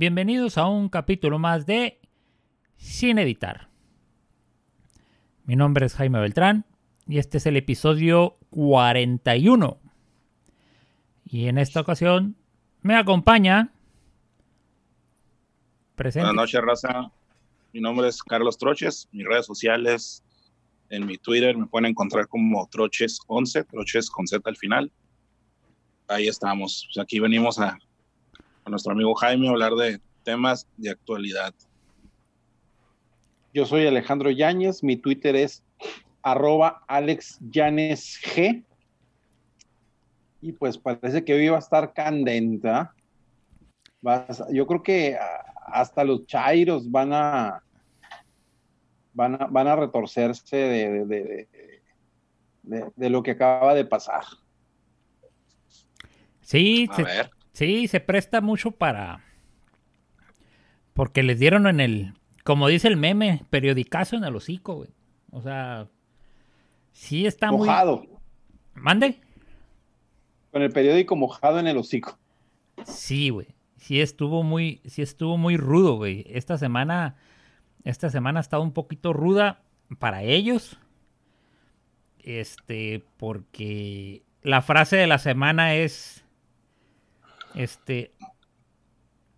Bienvenidos a un capítulo más de Sin Editar. Mi nombre es Jaime Beltrán y este es el episodio 41. Y en esta ocasión me acompaña. Presente. Buenas noches, raza. Mi nombre es Carlos Troches. Mis redes sociales en mi Twitter me pueden encontrar como Troches11, Troches con Z al final. Ahí estamos. Pues aquí venimos a, a nuestro amigo Jaime a hablar de temas de actualidad. Yo soy Alejandro Yáñez, mi Twitter es arroba G. Y pues parece que hoy va a estar candente. ¿ah? Yo creo que hasta los chairos van a van a, van a retorcerse de, de, lo que acaba de pasar. Sí, se, sí, se presta mucho para... Porque les dieron en el, como dice el meme, periodicazo en el hocico, güey. O sea, sí está mojado. ¿Mande? Con el periódico mojado en el hocico. Sí, güey. Sí estuvo muy, sí estuvo muy rudo, güey. Esta semana esta semana ha estado un poquito ruda para ellos. Este, porque la frase de la semana es. Este.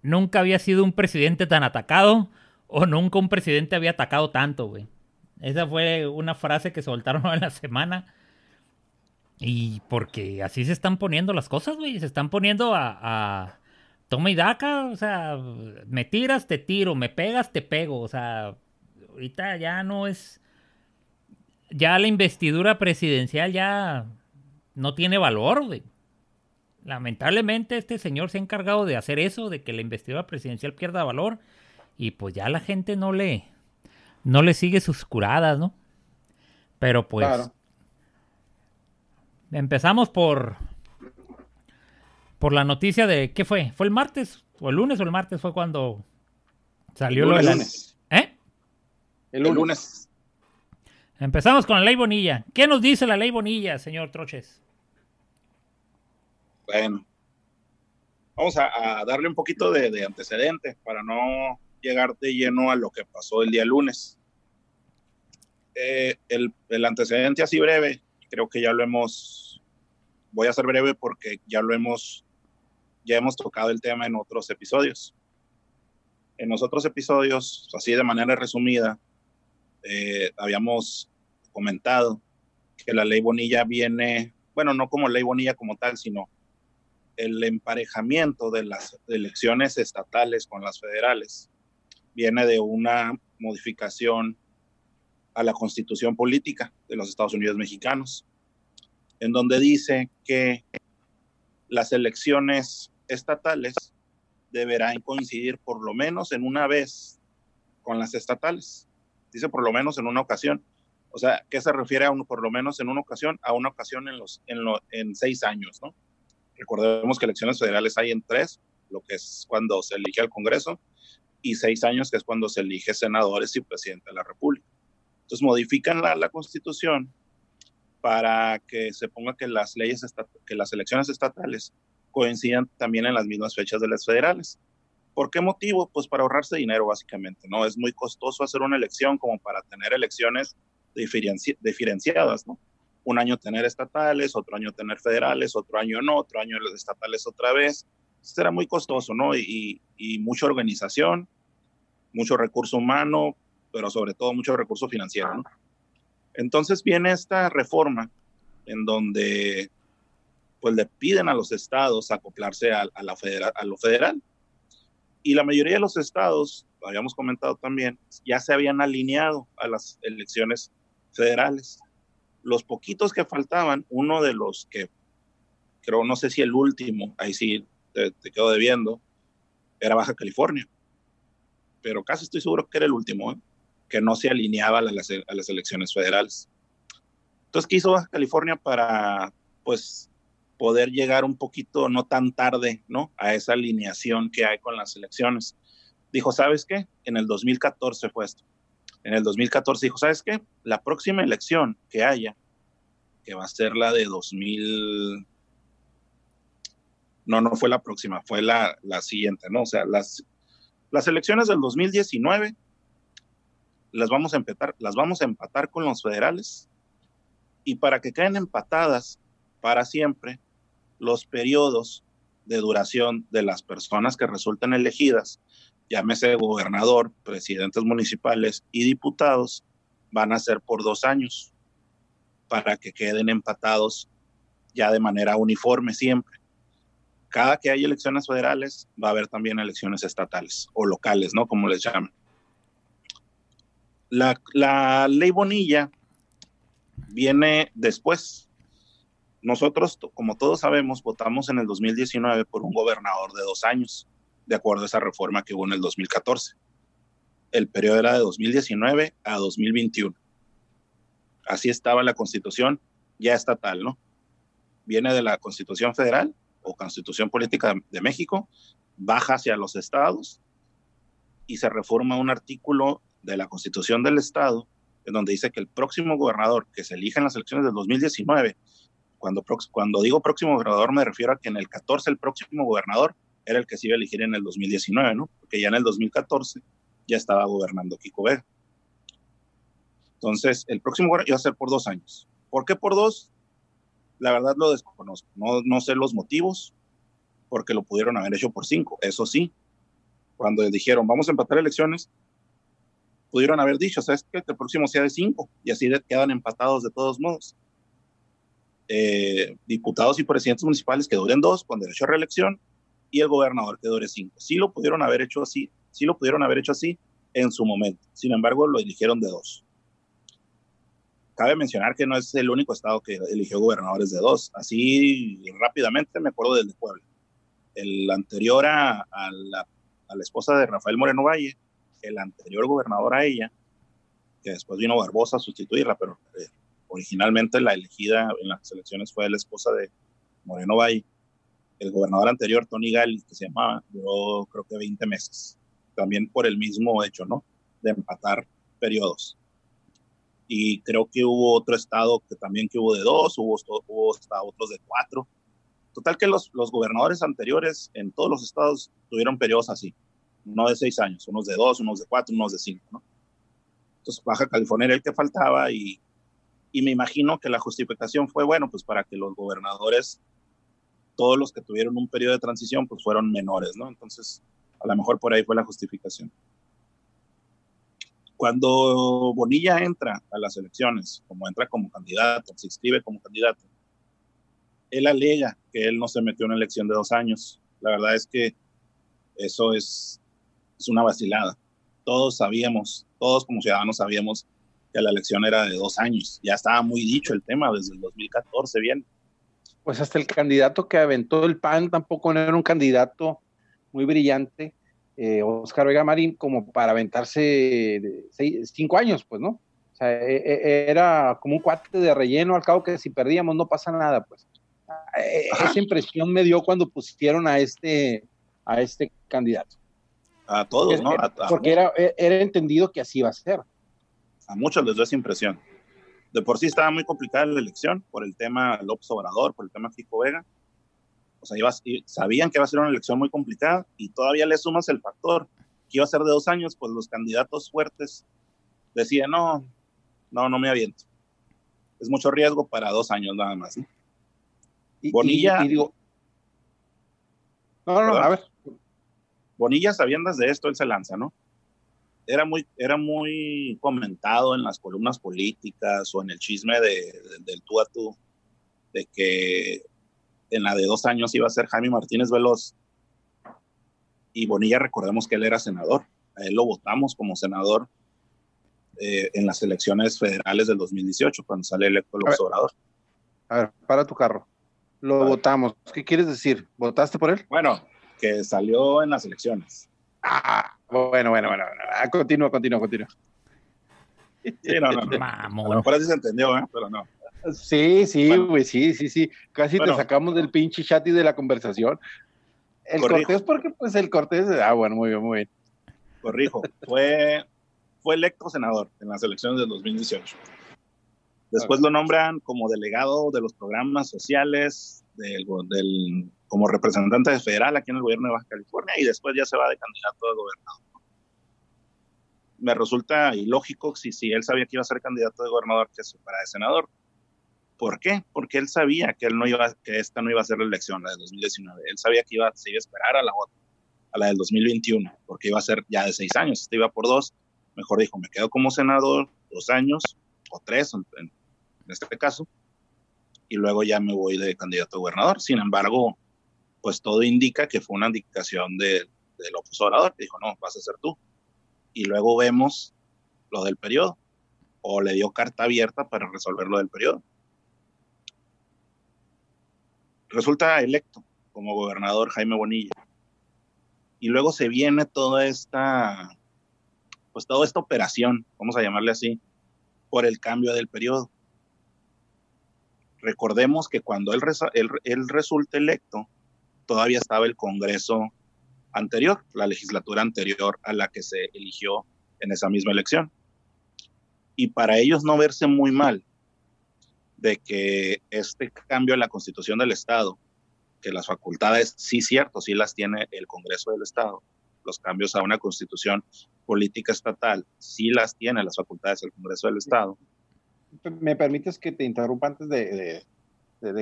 Nunca había sido un presidente tan atacado. O nunca un presidente había atacado tanto, güey. Esa fue una frase que soltaron en la semana. Y porque así se están poniendo las cosas, güey. Se están poniendo a toma y daca, o sea, me tiras, te tiro, me pegas, te pego, o sea, ahorita ya no es, ya la investidura presidencial ya no tiene valor, güey. Lamentablemente este señor se ha encargado de hacer eso, de que la investidura presidencial pierda valor y pues ya la gente no le, no le sigue sus curadas, ¿no? Pero pues... Empezamos por por la noticia de qué fue, fue el martes o el lunes o el martes fue cuando salió lo de lunes. ¿Eh? El lunes. Empezamos con la ley Bonilla. ¿Qué nos dice la ley Bonilla, señor Troches? Bueno, vamos a, darle un poquito de, antecedentes para no llegar de lleno a lo que pasó el día lunes. Eh, el, el, antecedente así breve, creo que ya lo hemos, voy a ser breve porque ya lo hemos ya hemos tocado el tema en otros episodios. En los otros episodios, así de manera resumida, eh, habíamos comentado que la ley Bonilla viene, bueno, no como ley Bonilla como tal, sino el emparejamiento de las elecciones estatales con las federales viene de una modificación a la constitución política de los Estados Unidos mexicanos, en donde dice que las elecciones estatales deberán coincidir por lo menos en una vez con las estatales. Dice por lo menos en una ocasión. O sea, ¿qué se refiere a uno por lo menos en una ocasión? A una ocasión en, los, en, en seis años, ¿no? Recordemos que elecciones federales hay en tres, lo que es cuando se elige al Congreso, y seis años, que es cuando se elige senadores y presidente de la República. Entonces modifican la, la Constitución para que se ponga que las leyes, que las elecciones estatales coincidan también en las mismas fechas de las federales. ¿Por qué motivo? Pues para ahorrarse dinero básicamente, ¿no? Es muy costoso hacer una elección como para tener elecciones diferenciadas, ¿no? Un año tener estatales, otro año tener federales, otro año no, otro año estatales otra vez. Será muy costoso, ¿no? Y, y mucha organización, mucho recurso humano, pero sobre todo mucho recurso financiero, ¿no? Entonces viene esta reforma en donde pues le piden a los estados acoplarse a, la a lo federal. Y la mayoría de los estados, lo habíamos comentado también, ya se habían alineado a las elecciones federales. Los poquitos que faltaban, uno de los que creo, no sé si el último, ahí sí te, quedo debiendo, era Baja California. Pero casi estoy seguro que era el último, ¿eh? que no se alineaba a las, a las elecciones federales. Entonces, ¿qué hizo Baja California para, pues, poder llegar un poquito, no tan tarde, ¿no? A esa alineación que hay con las elecciones. Dijo, ¿sabes qué? En el 2014 fue esto. En el 2014 dijo, ¿sabes qué? La próxima elección que haya, que va a ser la de 2000, No, no fue la próxima, fue la, la siguiente, ¿no? O sea, las, las elecciones del 2019 las vamos a empatar, las vamos a empatar con los federales y para que queden empatadas para siempre los periodos de duración de las personas que resulten elegidas, llámese gobernador, presidentes municipales y diputados, van a ser por dos años para que queden empatados ya de manera uniforme siempre. Cada que hay elecciones federales, va a haber también elecciones estatales o locales, ¿no? Como les llaman. La, la ley Bonilla viene después. Nosotros, como todos sabemos, votamos en el 2019 por un gobernador de dos años, de acuerdo a esa reforma que hubo en el 2014. El periodo era de 2019 a 2021. Así estaba la constitución ya estatal, ¿no? Viene de la constitución federal o constitución política de México, baja hacia los estados y se reforma un artículo de la constitución del estado en donde dice que el próximo gobernador que se elija en las elecciones del 2019, cuando, cuando digo próximo gobernador me refiero a que en el 14 el próximo gobernador era el que se iba a elegir en el 2019, ¿no? Porque ya en el 2014 ya estaba gobernando Kiko Vega. Entonces, el próximo gobernador iba a ser por dos años. ¿Por qué por dos? La verdad lo desconozco. No, no sé los motivos, porque lo pudieron haber hecho por cinco. Eso sí, cuando dijeron, vamos a empatar elecciones, pudieron haber dicho, ¿sabes que El próximo sea de cinco y así quedan empatados de todos modos. Eh, diputados y presidentes municipales que duren dos con derecho a reelección y el gobernador que dure cinco. Sí lo pudieron haber hecho así, sí lo pudieron haber hecho así en su momento. Sin embargo, lo eligieron de dos. Cabe mencionar que no es el único estado que eligió gobernadores de dos. Así rápidamente me acuerdo del de Puebla. El anterior a, la esposa de Rafael Moreno Valle, el anterior gobernador a ella, que después vino Barbosa a sustituirla, pero eh, originalmente la elegida en las elecciones fue la esposa de Moreno Valle. El gobernador anterior, Tony Gali, que se llamaba, duró creo que 20 meses, también por el mismo hecho, ¿no? De empatar periodos. Y creo que hubo otro estado que también que hubo de dos, hubo, hubo hasta otros de cuatro. Total que los, los gobernadores anteriores en todos los estados tuvieron periodos así no de seis años, unos de dos, unos de cuatro, unos de cinco, ¿no? Entonces Baja California era el que faltaba y, y me imagino que la justificación fue, bueno, pues para que los gobernadores, todos los que tuvieron un periodo de transición, pues fueron menores, ¿no? Entonces, a lo mejor por ahí fue la justificación. Cuando Bonilla entra a las elecciones, como entra como candidato, se inscribe como candidato, él alega que él no se metió en una elección de dos años. La verdad es que eso es es una vacilada. Todos sabíamos, todos como ciudadanos sabíamos que la elección era de dos años. Ya estaba muy dicho el tema desde el 2014, bien. Pues hasta el candidato que aventó el PAN tampoco no era un candidato muy brillante, eh, Oscar Vega Marín, como para aventarse cinco años, pues, ¿no? O sea, e, e, era como un cuate de relleno, al cabo que si perdíamos no pasa nada, pues. E, esa impresión me dio cuando pusieron a este, a este candidato. A todos, ¿no? porque era, era entendido que así iba a ser. A muchos les dio esa impresión. De por sí estaba muy complicada la elección por el tema López Obrador, por el tema Fico Vega. O sea, sabían que iba a ser una elección muy complicada y todavía le sumas el factor que iba a ser de dos años, pues los candidatos fuertes decían, no, no, no me aviento. Es mucho riesgo para dos años nada más. Bonilla. digo, no, no, no, a ver. Bonilla, sabiendo de esto, él se lanza, ¿no? Era muy, era muy comentado en las columnas políticas o en el chisme de, del tú a tú, de que en la de dos años iba a ser Jaime Martínez Veloz. Y Bonilla, recordemos que él era senador. A él lo votamos como senador eh, en las elecciones federales del 2018, cuando sale electo el observador. A ver, para tu carro. Lo votamos. ¿Qué quieres decir? ¿Votaste por él? Bueno, que salió en las elecciones. Ah, bueno, bueno, bueno. Ah, continúa, continúa, continúa. Sí, no, no, no. A lo mejor así se entendió, ¿eh? pero no. Sí, sí, güey, sí, sí, sí. Casi te sacamos del pinche chat y de la conversación. El Cortés, porque pues el Cortés, ah, bueno, muy bien, muy bien. Corrijo, fue, fue electo senador en las elecciones del 2018. Después lo nombran como delegado de los programas sociales del, del como representante federal aquí en el gobierno de Baja California y después ya se va de candidato a gobernador. Me resulta ilógico si, si él sabía que iba a ser candidato de gobernador que se fuera de senador. ¿Por qué? Porque él sabía que él no iba, que esta no iba a ser la elección, la de 2019. Él sabía que iba, se iba a esperar a la otra, a la del 2021, porque iba a ser ya de seis años. Este iba por dos. Mejor dijo, me quedo como senador dos años o tres en, en este caso, y luego ya me voy de candidato a gobernador. Sin embargo, pues todo indica que fue una indicación de, de López Obrador, que dijo, no, vas a ser tú. Y luego vemos lo del periodo, o le dio carta abierta para resolver lo del periodo. Resulta electo como gobernador Jaime Bonilla. Y luego se viene toda esta, pues toda esta operación, vamos a llamarle así, por el cambio del periodo. Recordemos que cuando él, él, él resulta electo, todavía estaba el Congreso anterior, la legislatura anterior a la que se eligió en esa misma elección. Y para ellos no verse muy mal de que este cambio en la constitución del Estado, que las facultades, sí cierto, sí las tiene el Congreso del Estado, los cambios a una constitución política estatal, sí las tiene las facultades del Congreso del Estado. ¿Me permites que te interrumpa antes de,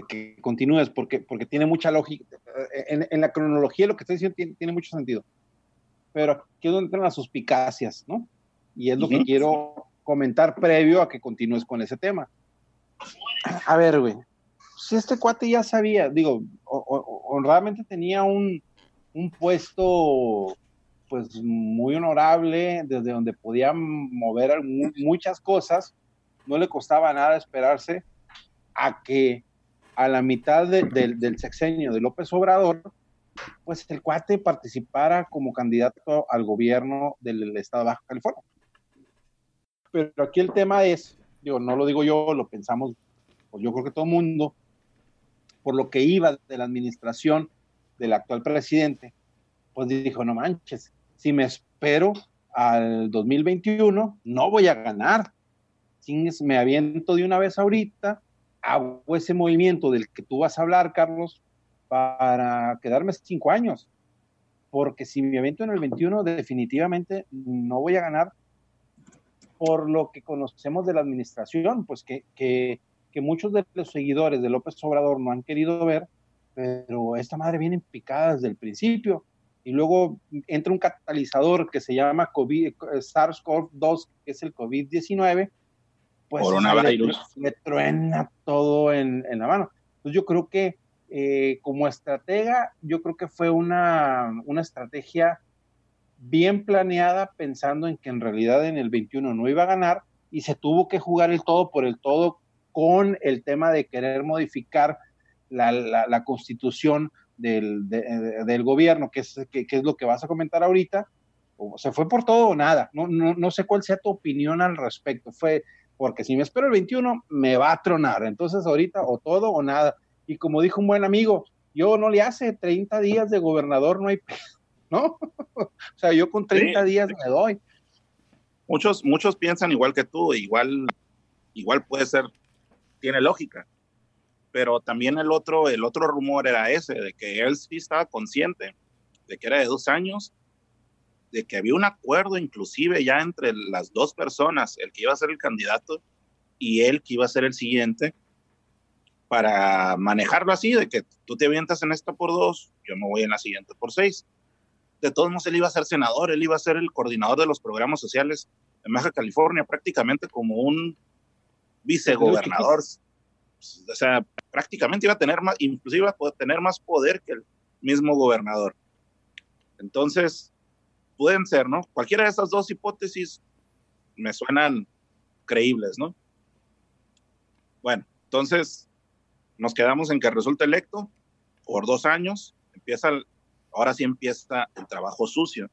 que continúes, porque, porque tiene mucha lógica. En, en, la cronología lo que está diciendo tiene, tiene, mucho sentido. Pero aquí es donde entran las suspicacias, ¿no? Y es lo uh -huh. que quiero comentar previo a que continúes con ese tema. A ver, güey, si este cuate ya sabía, digo, honradamente tenía un, un puesto pues muy honorable, desde donde podía mover muchas cosas, no le costaba nada esperarse a que a la mitad de, de, del sexenio de López Obrador, pues el cuate participara como candidato al gobierno del estado de Baja California. Pero aquí el tema es, digo, no lo digo yo, lo pensamos, pues yo creo que todo el mundo, por lo que iba de la administración del actual presidente, pues dijo, no manches, si me espero al 2021, no voy a ganar. me aviento de una vez ahorita, hago ese movimiento del que tú vas a hablar, Carlos, para quedarme cinco años. Porque si me aviento en el 21, definitivamente no voy a ganar por lo que conocemos de la administración, pues que, que, que muchos de los seguidores de López Obrador no han querido ver, pero esta madre viene en picada desde el principio. Y luego entra un catalizador que se llama COVID, SARS-CoV-2, que es el COVID-19, pues Coronavirus. Le, le, truena todo en, en, la mano. Entonces yo creo que eh, como estratega, yo creo que fue una, una estrategia bien planeada pensando en que en realidad en el 21 no iba a ganar y se tuvo que jugar el todo por el todo con el tema de querer modificar la, la, la constitución del, de, del, gobierno, que es, que, que, es lo que vas a comentar ahorita. O se fue por todo o nada. No, no, no sé cuál sea tu opinión al respecto. Fue, porque si me espero el 21, me va a tronar. Entonces, ahorita o todo o nada. Y como dijo un buen amigo, yo no le hace 30 días de gobernador, no hay ¿no? o sea, yo con 30 sí. días me doy. Muchos, muchos piensan igual que tú, igual, igual puede ser, tiene lógica. Pero también el otro, el otro rumor era ese, de que él sí estaba consciente de que era de dos años de que había un acuerdo inclusive ya entre las dos personas, el que iba a ser el candidato y él que iba a ser el siguiente, para manejarlo así, de que tú te avientas en esta por dos, yo me voy en la siguiente por seis. De todos modos, él iba a ser senador, él iba a ser el coordinador de los programas sociales en Baja California, prácticamente como un vicegobernador. O sea, prácticamente iba a tener más, inclusive iba a tener más poder que el mismo gobernador. Entonces, pueden ser, ¿no? Cualquiera de esas dos hipótesis me suenan creíbles, ¿no? Bueno, entonces nos quedamos en que resulta electo por dos años, empieza, ahora sí empieza el trabajo sucio.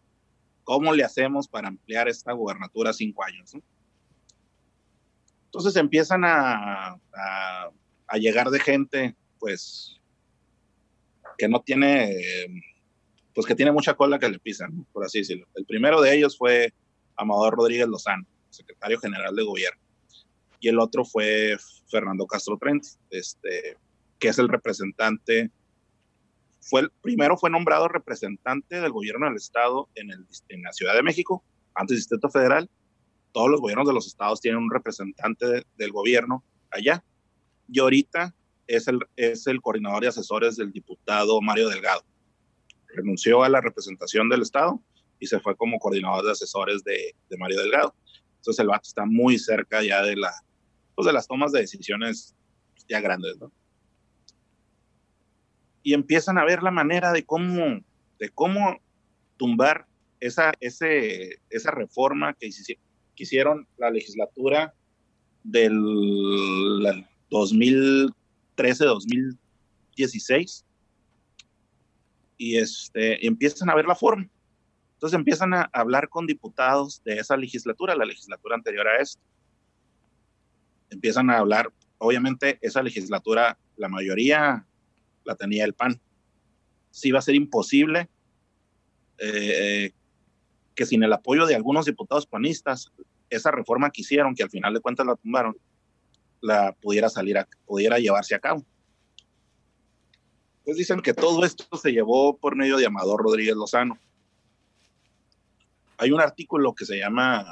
¿Cómo le hacemos para ampliar esta gubernatura cinco años? ¿no? Entonces empiezan a, a, llegar de gente, pues, que no tiene pues que tiene mucha cola que le pisan, por así decirlo. El primero de ellos fue Amador Rodríguez Lozano, secretario general de gobierno, y el otro fue Fernando Castro Trent, este, que es el representante fue el, primero fue nombrado representante del gobierno del estado en, el, en la Ciudad de México, antes Distrito Federal. Todos los gobiernos de los estados tienen un representante del gobierno allá. Y ahorita es el, es el coordinador de asesores del diputado Mario Delgado. Renunció a la representación del estado y se fue como coordinador de asesores de, Mario Delgado. Entonces el vato está muy cerca ya de, la, pues de las tomas de decisiones ya grandes, ¿no? Y empiezan a ver la manera de cómo, de cómo tumbar esa, ese, esa reforma que, hicieron la legislatura del 2013-2016 y este, empiezan a ver la forma. Entonces empiezan a hablar con diputados de esa legislatura, la legislatura anterior a esta. Empiezan a hablar, obviamente esa legislatura, la mayoría la tenía el PAN. Sí va a ser imposible eh, que sin el apoyo de algunos diputados panistas, esa reforma que hicieron, que al final de cuentas la tumbaron, la pudiera salir, pudiera llevarse a cabo. Entonces dicen que todo esto se llevó por medio de Amador Rodríguez Lozano hay un artículo que se llama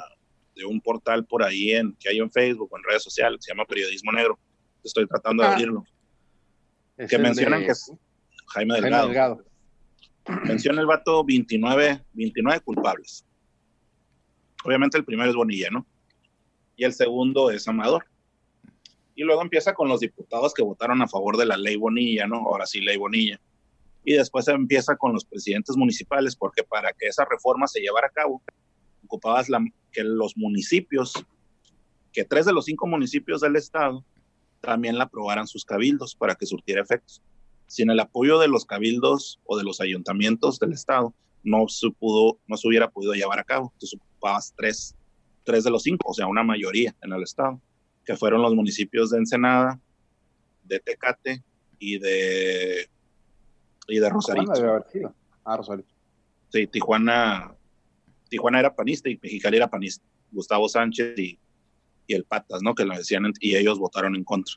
de un portal por ahí en, que hay en Facebook o en redes sociales, se llama Periodismo Negro. Estoy tratando de ah. abrirlo. que mencionan que es Jaime Delgado. Menciona el vato 29, 29 culpables. Obviamente el primero es Bonilla, ¿no? Y el segundo es Amador. Y luego empieza con los diputados que votaron a favor de la ley Bonilla, ¿no? Ahora sí, ley Bonilla y después empieza con los presidentes municipales, porque para que esa reforma se llevara a cabo, ocupabas la, que los municipios, que tres de los cinco municipios del estado también la aprobaran sus cabildos para que surtiera efectos. Sin el apoyo de los cabildos o de los ayuntamientos del estado, no se pudo, no se hubiera podido llevar a cabo. Entonces ocupabas tres, tres de los cinco, o sea, una mayoría en el estado, que fueron los municipios de Ensenada, de Tecate y de y de Rosarito. Ah, Rosarito. Sí, Tijuana, Tijuana era panista y Mexicali era panista. Gustavo Sánchez y, y el Patas, ¿no? Que lo decían y ellos votaron en contra.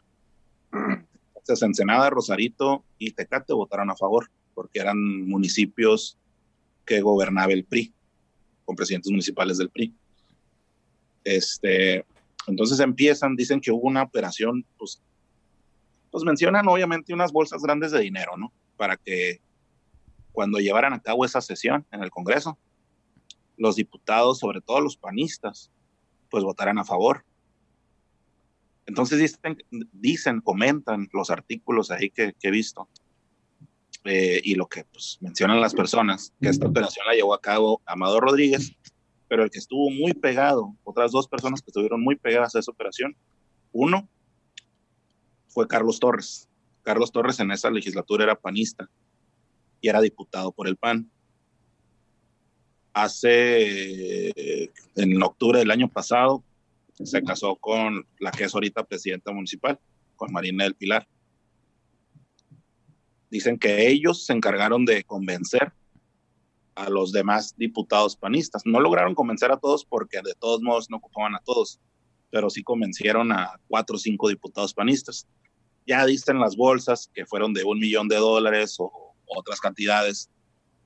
Entonces, Ensenada, Rosarito y Tecate votaron a favor porque eran municipios que gobernaba el PRI, con presidentes municipales del PRI. Este, entonces empiezan, dicen que hubo una operación, pues, pues mencionan obviamente unas bolsas grandes de dinero, ¿no? para que cuando llevaran a cabo esa sesión en el Congreso, los diputados, sobre todo los panistas, pues votaran a favor. Entonces dicen, dicen comentan los artículos ahí que, he visto eh, y lo que pues, mencionan las personas, que esta operación la llevó a cabo Amado Rodríguez, pero el que estuvo muy pegado, otras dos personas que estuvieron muy pegadas a esa operación, uno fue Carlos Torres, Carlos Torres en esa legislatura era panista y era diputado por el PAN. Hace, en octubre del año pasado, se casó con la que es ahorita presidenta municipal, con Marina del Pilar. Dicen que ellos se encargaron de convencer a los demás diputados panistas. No lograron convencer a todos porque de todos modos no ocupaban a todos, pero sí convencieron a cuatro o cinco diputados panistas ya dicen las bolsas que fueron de un millón de dólares o otras cantidades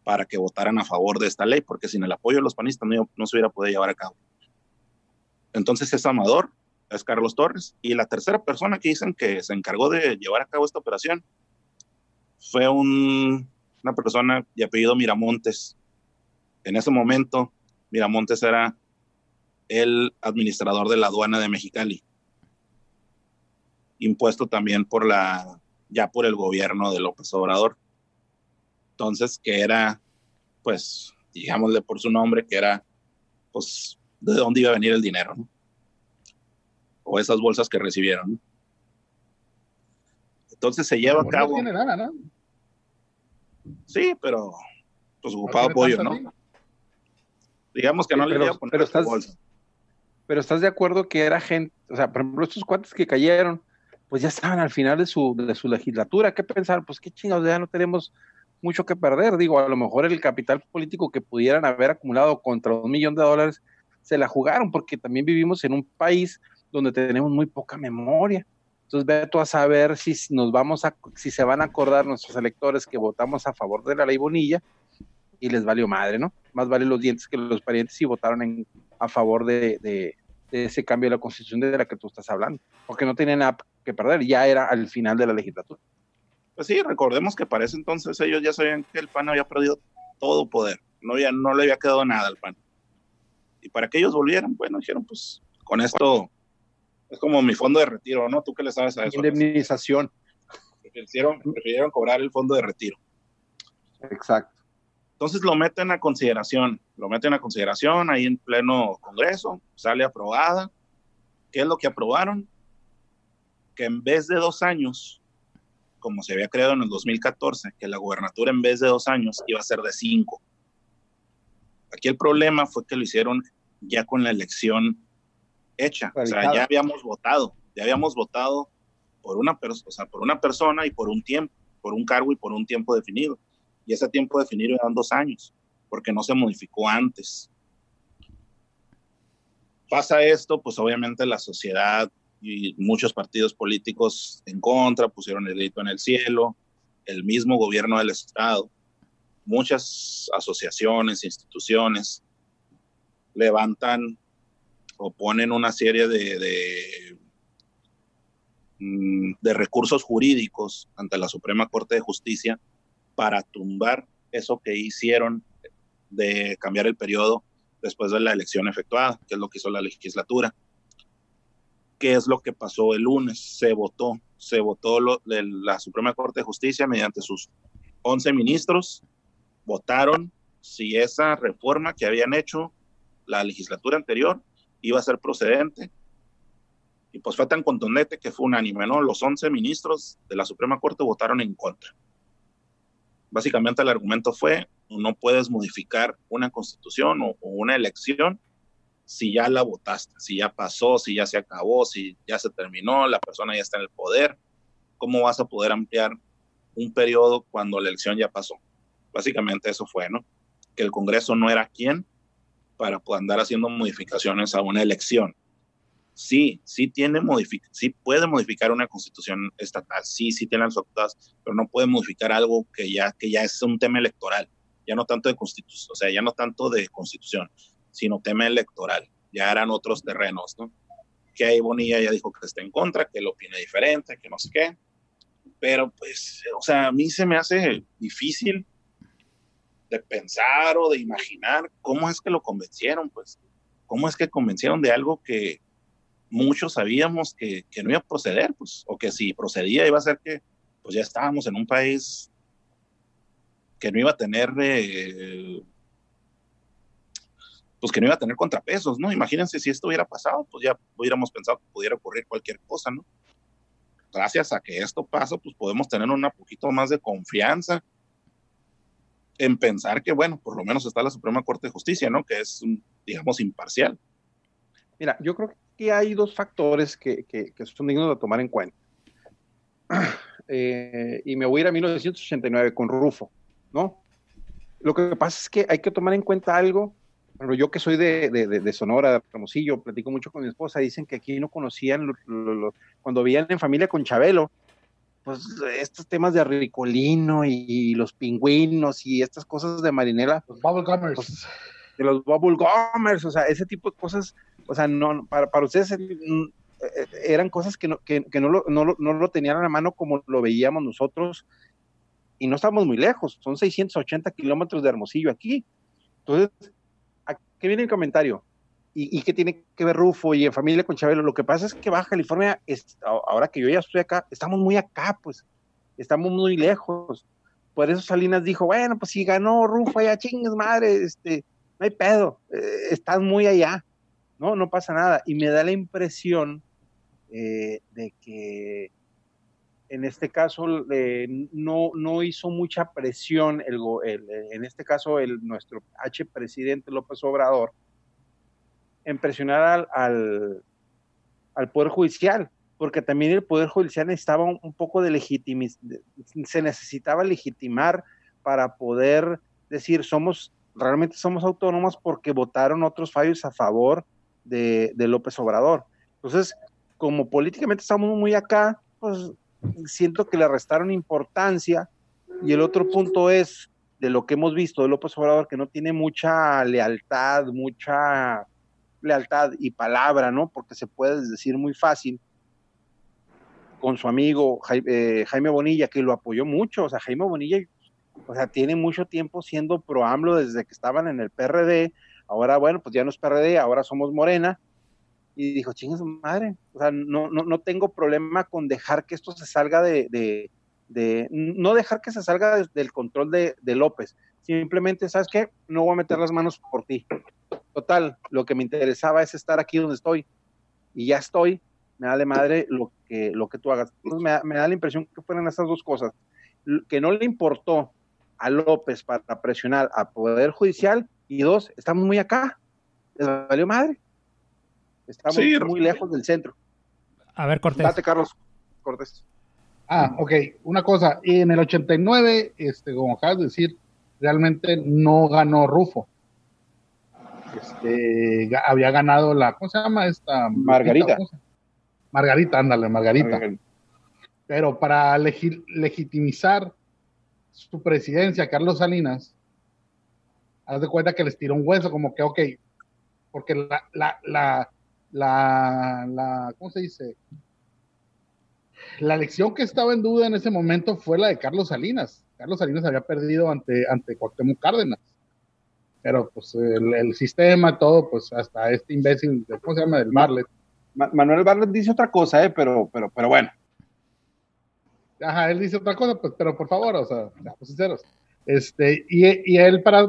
para que votaran a favor de esta ley, porque sin el apoyo de los panistas no, se hubiera podido llevar a cabo. Entonces es Amador, es Carlos Torres, y la tercera persona que dicen que se encargó de llevar a cabo esta operación fue una persona de apellido Miramontes. En ese momento, Miramontes era el administrador de la aduana de Mexicali impuesto también por la, ya por el gobierno de López Obrador. Entonces, que era, pues, digámosle por su nombre, que era, pues, de dónde iba a venir el dinero, ¿no? O esas bolsas que recibieron, Entonces se lleva a cabo. No tiene nada, ¿no? Sí, pero pues ocupado apoyo, ¿no? Digamos que no le iba a poner pero estás, Pero estás de acuerdo que era gente, o sea, por ejemplo, estos cuates que cayeron, pues ya estaban al final de su, de su legislatura. ¿Qué pensar? Pues qué chingados, ya no tenemos mucho que perder. Digo, a lo mejor el capital político que pudieran haber acumulado contra un millón de dólares se la jugaron, porque también vivimos en un país donde tenemos muy poca memoria. Entonces, ve tú a saber si nos vamos a, si se van a acordar nuestros electores que votamos a favor de la ley Bonilla y les valió madre, ¿no? Más vale los dientes que los parientes si votaron en, a favor de, de, ese cambio de la constitución de la que tú estás hablando, porque no tienen nada que perder, ya era al final de la legislatura. Pues sí, recordemos que para ese entonces ellos ya sabían que el PAN había perdido todo poder, no, había, no le había quedado nada al PAN. Y para que ellos volvieran, bueno, dijeron, pues con esto es como mi fondo de retiro, ¿no? ¿Tú qué le sabes a eso? Indemnización. Prefirieron, prefirieron cobrar el fondo de retiro. Exacto. Entonces lo meten a consideración, lo meten a consideración ahí en pleno Congreso, sale aprobada. ¿Qué es lo que aprobaron? Que en vez de dos años, como se había creado en el 2014, que la gubernatura en vez de dos años iba a ser de cinco. Aquí el problema fue que lo hicieron ya con la elección hecha. O sea, ya habíamos votado, ya habíamos votado por una, o sea, por una persona y por un tiempo, por un cargo y por un tiempo definido y ese tiempo definido eran dos años, porque no se modificó antes. Pasa esto, pues obviamente la sociedad y muchos partidos políticos en contra pusieron el grito en el cielo, el mismo gobierno del Estado, muchas asociaciones, instituciones levantan o ponen una serie de, de, mm, de recursos jurídicos ante la Suprema Corte de Justicia para tumbar eso que hicieron de cambiar el periodo después de la elección efectuada, que es lo que hizo la legislatura. ¿Qué es lo que pasó el lunes? Se votó, se votó la Suprema Corte de Justicia mediante sus 11 ministros, votaron si esa reforma que habían hecho la legislatura anterior iba a ser procedente. Y pues fue tan contundente que fue unánime, ¿no? Los 11 ministros de la Suprema Corte votaron en contra. Básicamente el argumento fue, no puedes modificar una constitución o, una elección si ya la votaste, si ya pasó, si ya se acabó, si ya se terminó, la persona ya está en el poder. ¿Cómo vas a poder ampliar un periodo cuando la elección ya pasó? Básicamente eso fue, ¿no? Que el Congreso no era quien para andar haciendo modificaciones a una elección sí, sí tiene sí puede modificar una constitución estatal, sí, sí tiene las facultades, pero no puede modificar algo que ya, que ya es un tema electoral, ya no tanto de constitución, o sea, ya no tanto de constitución, sino tema electoral, ya eran otros terrenos, ¿no? Que ahí Bonilla ya dijo que está en contra, que lo opina diferente, que no sé qué, pero pues, o sea, a mí se me hace difícil de pensar o de imaginar cómo es que lo convencieron, pues, cómo es que convencieron de algo que, muchos sabíamos que, no iba a proceder, pues, o que si procedía iba a ser que pues ya estábamos en un país que no iba a tener, eh, pues que no iba a tener contrapesos, ¿no? Imagínense si esto hubiera pasado, pues ya hubiéramos pensado que pudiera ocurrir cualquier cosa, ¿no? Gracias a que esto pasa, pues podemos tener un poquito más de confianza en pensar que, bueno, por lo menos está la Suprema Corte de Justicia, ¿no? Que es, digamos, imparcial. Mira, yo creo que que hay dos factores que, son dignos de tomar en cuenta. Eh, y me voy a ir a 1989 con Rufo, ¿no? Lo que pasa es que hay que tomar en cuenta algo. Bueno, yo que soy de, de, Sonora, de Ramosillo, platico mucho con mi esposa, dicen que aquí no conocían, cuando veían en familia con Chabelo, pues estos temas de Ricolino y, los pingüinos y estas cosas de marinela. Los bubble gummers. Pues, de los bubble gummers, o sea, ese tipo de cosas o sea, no, para, para ustedes eh, mm, eh, eran cosas que, no, que, que no, lo, no, no, lo tenían a la mano como lo veíamos nosotros y no estamos muy lejos, son 680 kilómetros de Hermosillo aquí. Entonces, qué viene el comentario? ¿Y, ¿Y, qué tiene que ver Rufo y en familia con Chabelo? Lo que pasa es que Baja California, es, ahora que yo ya estoy acá, estamos muy acá, pues, estamos muy lejos. Por eso Salinas dijo, bueno, pues si ganó Rufo, ya chingues madre, este, no hay pedo, eh, estás muy allá. No, no pasa nada. Y me da la impresión eh, de que en este caso no, no hizo mucha presión, el, en este caso el, nuestro H presidente López Obrador, en presionar al, al, Poder Judicial, porque también el Poder Judicial necesitaba un, poco de legitimidad, se necesitaba legitimar para poder decir, somos, realmente somos autónomos porque votaron otros fallos a favor de, López Obrador. Entonces, como políticamente estamos muy acá, pues siento que le restaron importancia. Y el otro punto es, de lo que hemos visto de López Obrador, que no tiene mucha lealtad, mucha lealtad y palabra, ¿no? Porque se puede decir muy fácil con su amigo eh, Jaime Bonilla, que lo apoyó mucho. O sea, Jaime Bonilla, o sea, tiene mucho tiempo siendo pro AMLO desde que estaban en el PRD. Ahora, bueno, pues ya no es PRD, ahora somos Morena y dijo, chinga su madre, o sea, no, no, no tengo problema con dejar que esto se salga de, de, de no dejar que se salga del control de, de, López, simplemente, ¿sabes qué? No voy a meter las manos por ti. Total, lo que me interesaba es estar aquí donde estoy y ya estoy, me da de madre lo que, lo que tú hagas. Entonces me da, me da la impresión que fueron estas dos cosas, que no le importó a López para presionar a Poder Judicial y dos, estamos muy acá, les valió madre Estamos muy lejos del centro. A ver, Cortés. Date, Carlos Cortés. Ah, ok. Una cosa. Y en el 89, este, como acabas de decir, realmente no ganó Rufo. Este, había ganado la, ¿cómo se llama esta? Margarita. Margarita, ándale, Margarita. Pero para legitimizar su presidencia, Carlos Salinas, haz de cuenta que les tiró un hueso, como que, ok, porque la, la, la, la, la, ¿cómo se dice? La elección que estaba en duda en ese momento fue la de Carlos Salinas. Carlos Salinas había perdido ante, ante Cuauhtémoc Cárdenas. Pero pues el, el sistema, todo, pues hasta este imbécil, ¿cómo se llama? Del Barlet. Manuel Barlet dice otra cosa, ¿eh? Pero, pero, pero bueno. Ajá, él dice otra cosa, pues, pero por favor, o sea, pues sinceros. Este, y, y él para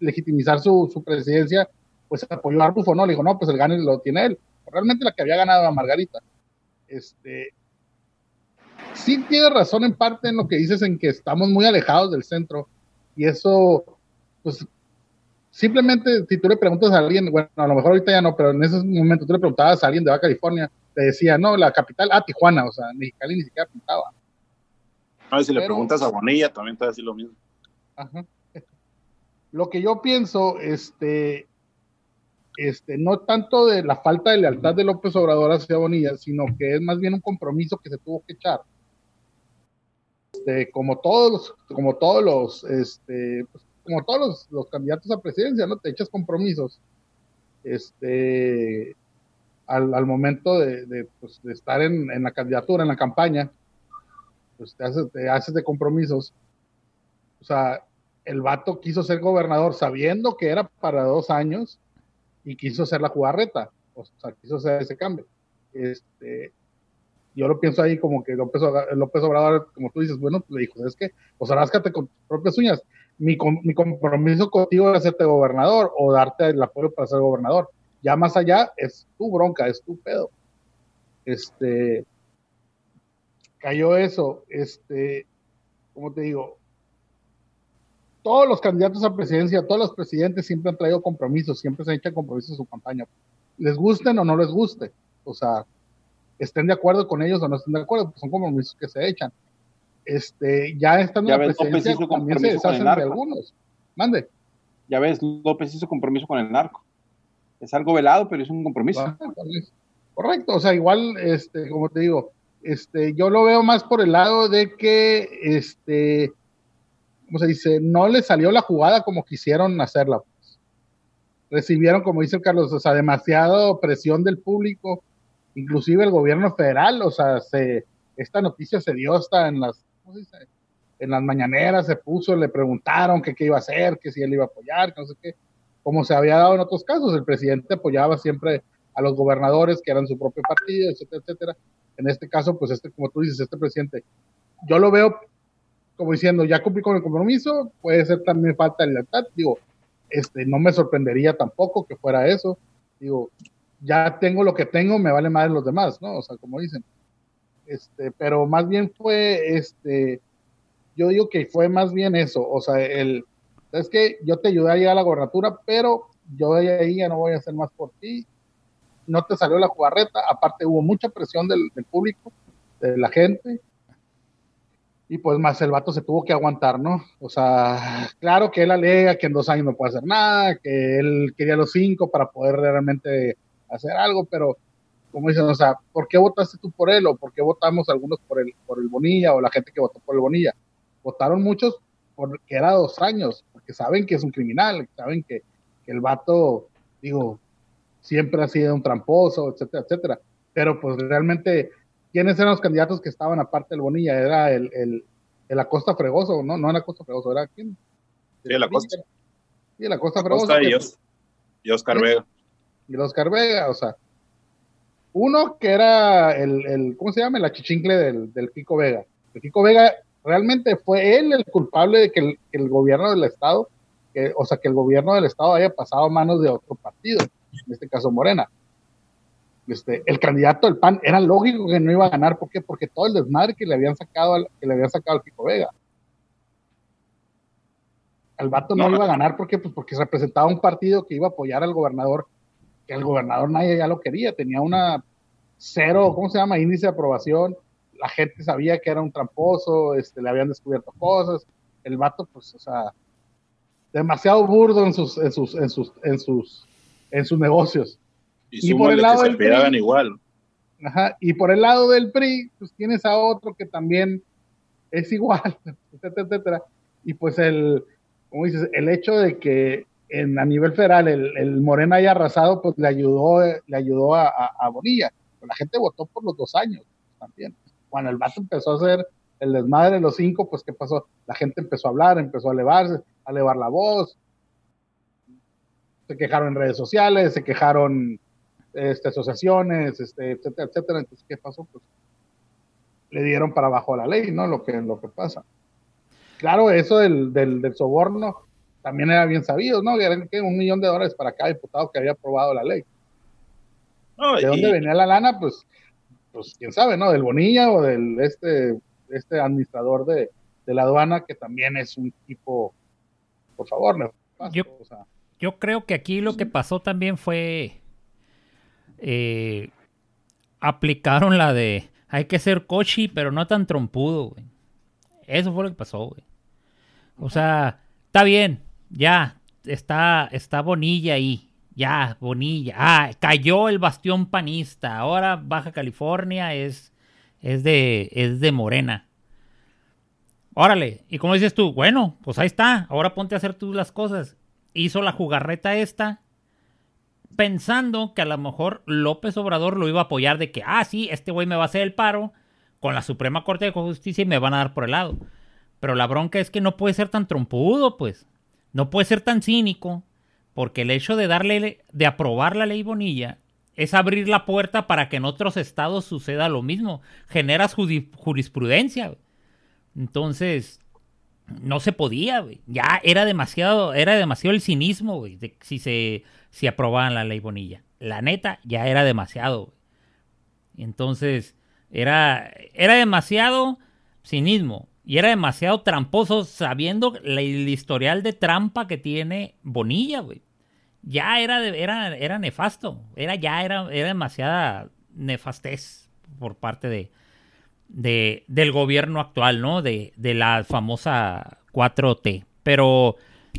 legitimizar su, su presidencia, pues apoyó a Rufo, ¿no? Le dijo, no, pues el gane lo tiene él realmente la que había ganado a Margarita. Este, sí tiene razón en parte en lo que dices en que estamos muy alejados del centro y eso, pues simplemente si tú le preguntas a alguien, bueno, a lo mejor ahorita ya no, pero en ese momento tú le preguntabas a alguien de Baja California, te decía, no, la capital, ah, Tijuana, o sea, Mexicali ni siquiera pintaba. A si le preguntas a Bonilla, también te va a decir lo mismo. Lo que yo pienso, este, este, no tanto de la falta de lealtad de López Obrador hacia Bonilla, sino que es más bien un compromiso que se tuvo que echar. Este, como todos, como todos los, este, pues, como todos los, candidatos a presidencia, ¿no? Te echas compromisos. Este, al, momento de, pues, de estar en, en, la candidatura, en la campaña, pues te haces, te haces de compromisos. O sea, el vato quiso ser gobernador sabiendo que era para dos años y quiso hacer la jugarreta, o sea, quiso hacer ese cambio. Este, yo lo pienso ahí como que López, Obrador, como tú dices, bueno, le dijo, es que, pues arráscate con tus propias uñas. Mi, mi compromiso contigo es hacerte gobernador o darte el apoyo para ser gobernador. Ya más allá es tu bronca, es tu pedo. Este, cayó eso, este, como te digo, todos los candidatos a presidencia, todos los presidentes siempre han traído compromisos, siempre se echan compromisos en su campaña. Les gusten o no les guste. O sea, estén de acuerdo con ellos o no estén de acuerdo, pues son compromisos que se echan. Este, ya estando en la presidencia también se deshacen de algunos. Mande. Ya ves, López hizo compromiso con el narco. Es algo velado, pero es un compromiso. Ah, correcto, o sea, igual, este, como te digo, este, yo lo veo más por el lado de que, este, ¿cómo se dice? No le salió la jugada como quisieron hacerla. Pues. Recibieron, como dice Carlos, o sea, demasiado presión del público, inclusive el gobierno federal, o sea, se, esta noticia se dio hasta en las, ¿cómo se dice? En las mañaneras se puso, le preguntaron qué iba a hacer, que si él iba a apoyar, que no sé qué. Como se había dado en otros casos, el presidente apoyaba siempre a los gobernadores que eran su propio partido, etcétera, etcétera. En este caso, pues este, como tú dices, este presidente, yo lo veo como diciendo, ya cumplí con el compromiso, puede ser también falta de lealtad, digo, este, no me sorprendería tampoco que fuera eso, digo, ya tengo lo que tengo, me vale más los demás, ¿no? O sea, como dicen. Este, pero más bien fue, este, yo digo que fue más bien eso, o sea, el, es que yo te ayudé a llegar a la gobernatura, pero yo de ahí ya no voy a hacer más por ti, no te salió la jugarreta, aparte hubo mucha presión del, del público, de la gente, y pues más el vato se tuvo que aguantar, ¿no? O sea, claro que él alega que en dos años no puede hacer nada, que él quería los cinco para poder realmente hacer algo, pero como dicen, o sea, ¿por qué votaste tú por él o por qué votamos algunos por el, por el Bonilla o la gente que votó por el Bonilla? Votaron muchos porque era dos años, porque saben que es un criminal, saben que, el vato, digo, siempre ha sido un tramposo, etcétera, etcétera. Pero pues realmente, ¿quiénes eran los candidatos que estaban aparte del Bonilla? Era el, el, el Acosta Fregoso, ¿no? No era Acosta Fregoso, ¿era quién? Sí, el Acosta. Sí, el Acosta Fregoso. y, y Oscar Vega. Y Oscar Vega, o sea, uno que era el, el ¿cómo se llama? El achichincle del, del Kiko Vega. El Kiko Vega realmente fue él el culpable de que el, gobierno del Estado, que, o sea, que el gobierno del Estado haya pasado a manos de otro partido, en este caso Morena. Este, el candidato del PAN era lógico que no iba a ganar, ¿por qué? Porque todo el desmadre que le habían sacado al, que le habían sacado al Kiko Vega. El vato no, iba a ganar porque pues porque representaba un partido que iba a apoyar al gobernador, que el gobernador nadie ya lo quería, tenía una cero, ¿cómo se llama? Índice de aprobación, la gente sabía que era un tramposo, este, le habían descubierto cosas, el vato, pues, o sea, demasiado burdo en sus, en sus, en sus, en sus, en sus negocios. Y, por el lado del PRI, igual. Ajá, y por el lado del PRI, pues tienes a otro que también es igual, etcétera, etcétera. Y pues el, como dices, el hecho de que en, a nivel federal el, el Morena haya arrasado, pues le ayudó, le ayudó a, a Bonilla. La gente votó por los dos años también cuando el vato empezó a hacer el desmadre de los cinco, pues ¿qué pasó? La gente empezó a hablar, empezó a elevarse, a elevar la voz. Se quejaron en redes sociales, se quejaron este, asociaciones, este, etcétera, etcétera. Entonces, ¿qué pasó? Pues le dieron para abajo la ley, ¿no? Lo que, lo que pasa. Claro, eso del, del, soborno también era bien sabido, ¿no? Eran un millón de dólares para cada diputado que había aprobado la ley. ¿De dónde venía la lana? Pues pues quién sabe, ¿no? Del Bonilla o del este, este administrador de, la aduana, que también es un tipo, por favor, ¿no? yo, yo, creo que aquí lo que pasó también fue. Eh, aplicaron la de hay que ser cochi, pero no tan trompudo, güey. Eso fue lo que pasó, güey. O sea, está bien, ya, está, está Bonilla ahí. Ya, Bonilla. Ah, cayó el bastión panista. Ahora Baja California es, es, de, es de Morena. Órale. Y como dices tú, bueno, pues ahí está. Ahora ponte a hacer tú las cosas. Hizo la jugarreta esta pensando que a lo mejor López Obrador lo iba a apoyar de que, ah, sí, este güey me va a hacer el paro con la Suprema Corte de Justicia y me van a dar por el lado. Pero la bronca es que no puede ser tan trompudo, pues. No puede ser tan cínico porque el hecho de darle, de aprobar la ley Bonilla es abrir la puerta para que en otros estados suceda lo mismo. Generas jurisprudencia. Entonces, no se podía, Ya era demasiado, era demasiado el cinismo, si se, si aprobaban la ley Bonilla. La neta, ya era demasiado, Entonces, era, era demasiado cinismo. Y era demasiado tramposo sabiendo el historial de trampa que tiene Bonilla, güey ya era, era, era nefasto, era ya era, era demasiada nefastez por parte de, de, del gobierno actual, ¿no? De, de la famosa 4T. Pero